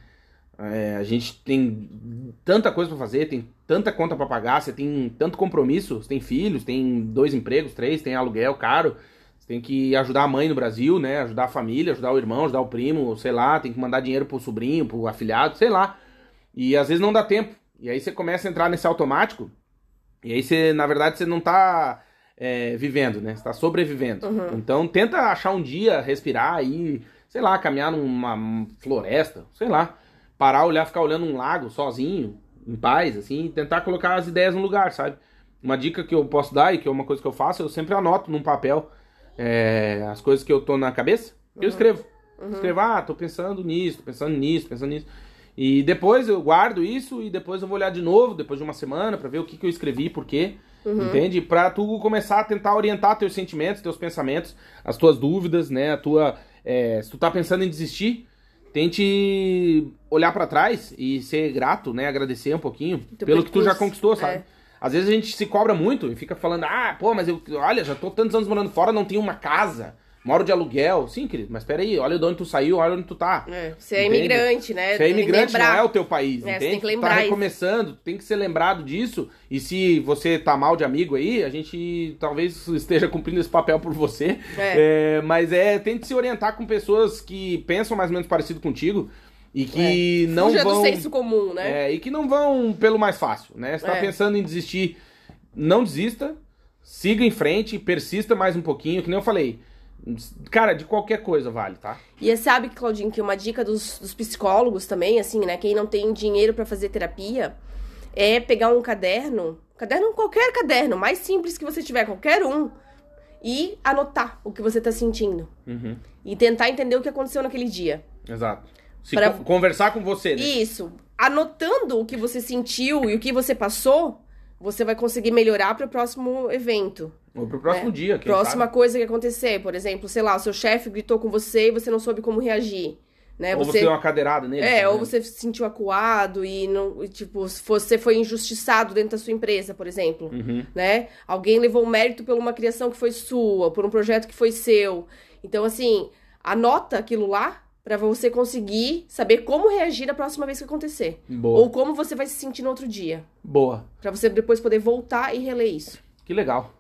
É, a gente tem tanta coisa pra fazer, tem tanta conta pra pagar, você tem tanto compromisso, você tem filhos, tem dois empregos, três, tem aluguel caro, você tem que ajudar a mãe no Brasil, né? Ajudar a família, ajudar o irmão, ajudar o primo, sei lá, tem que mandar dinheiro pro sobrinho, pro afilhado, sei lá. E às vezes não dá tempo. E aí você começa a entrar nesse automático, e aí você, na verdade, você não tá é, vivendo, né? Você tá sobrevivendo. Então tenta achar um dia, respirar aí, sei lá, caminhar numa floresta, sei lá. Parar, olhar, ficar olhando um lago sozinho, em paz, assim, e tentar colocar as ideias no lugar, sabe? Uma dica que eu posso dar e que é uma coisa que eu faço, eu sempre anoto num papel é, as coisas que eu tô na cabeça, eu escrevo. Escrevo, ah, tô pensando nisso, tô pensando nisso, pensando nisso. E depois eu guardo isso e depois eu vou olhar de novo, depois de uma semana, pra ver o que, que eu escrevi, por quê. Entende? Pra tu começar a tentar orientar teus sentimentos, teus pensamentos, as tuas dúvidas, né? A tua. é, se tu tá pensando em desistir, tente olhar pra trás e ser grato, né? Agradecer um pouquinho pelo que tu já conquistou, sabe? é. Às vezes a gente se cobra muito e fica falando, ah, pô, mas eu, olha, já tô tantos anos morando fora, não tenho uma casa, moro de aluguel. Sim, querido, mas peraí, olha de onde tu saiu, olha onde tu tá. É, você é Entende? imigrante, né? Você é imigrante, não é o teu país, É, você entende? tem que Tu lembrar tá isso. recomeçando, tem que ser lembrado disso. E se você tá mal de amigo aí, a gente talvez esteja cumprindo esse papel por você. É. É, mas é, tente se orientar com pessoas que pensam mais ou menos parecido contigo e que não É. Fuja vão... do senso comum, né? É, e que não vão pelo mais fácil, né? Você tá É. pensando em desistir, não desista, siga em frente, persista mais um pouquinho, que nem eu falei. Cara, de qualquer coisa vale, tá? E sabe, Claudinho, que uma dica dos, dos psicólogos também, assim, né? Quem não tem dinheiro pra fazer terapia, é pegar um caderno, caderno, qualquer caderno, mais simples que você tiver, qualquer um, e anotar o que você tá sentindo. Uhum, E tentar entender o que aconteceu naquele dia. exato. Se Pra- con- conversar com você, né? Isso. Anotando o que você sentiu e o que você passou, você vai conseguir melhorar pro próximo evento. Ou pro próximo É. dia, Próxima sabe? coisa que acontecer, por exemplo, sei lá, o seu chefe gritou com você e você não soube como reagir. Né? Ou você deu uma cadeirada nele. É, né? ou você se sentiu acuado e não, e, tipo, se você foi injustiçado dentro da sua empresa, por exemplo, Uhum. né? Alguém levou mérito por uma criação que foi sua, por um projeto que foi seu. Então, assim, anota aquilo lá Pra você conseguir saber como reagir da próxima vez que acontecer. Boa. Ou como você vai se sentir no outro dia. Boa. Pra você depois poder voltar e reler isso. Que legal.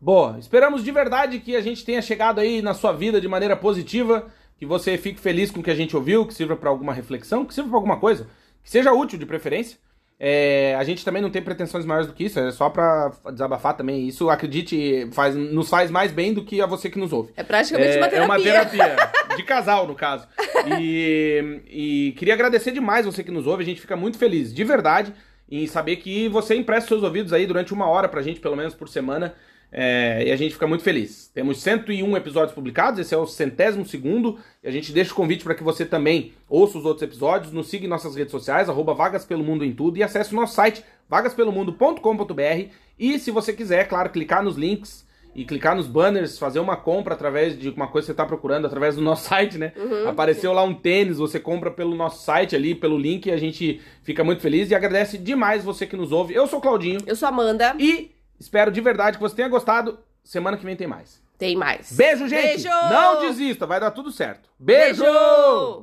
Boa. Esperamos de verdade que a gente tenha chegado aí na sua vida de maneira positiva, que você fique feliz com o que a gente ouviu, que sirva pra alguma reflexão, que sirva pra alguma coisa, que seja útil de preferência. É, a gente também não tem pretensões maiores do que isso, é só pra desabafar também. Isso, acredite, faz, nos faz mais bem do que a você que nos ouve. É praticamente uma É terapia. uma terapia. De casal, no caso. E, e queria agradecer demais você que nos ouve. A gente fica muito feliz, de verdade, em saber que você empresta seus ouvidos aí durante uma hora pra gente, pelo menos por semana. É, e a gente fica muito feliz. Temos 101 episódios publicados, esse é o centésimo segundo. E a gente deixa o convite para que você também ouça os outros episódios, nos siga em nossas redes sociais, arroba Vagas Pelo Mundo em tudo, e acesse o nosso site, vagaspelomundo.com.br. E se você quiser, é claro, clicar nos links e clicar nos banners, fazer uma compra através de uma coisa que você está procurando, através do nosso site, né? Apareceu lá um tênis, você compra pelo nosso site ali, pelo link, e a gente fica muito feliz e agradece demais você que nos ouve. Eu sou o Claudinho Eu sou a Amanda. e espero de verdade que você tenha gostado. Semana que vem tem mais. Tem mais. Beijo, gente! Beijo! Não desista, vai dar tudo certo. Beijo! Beijo!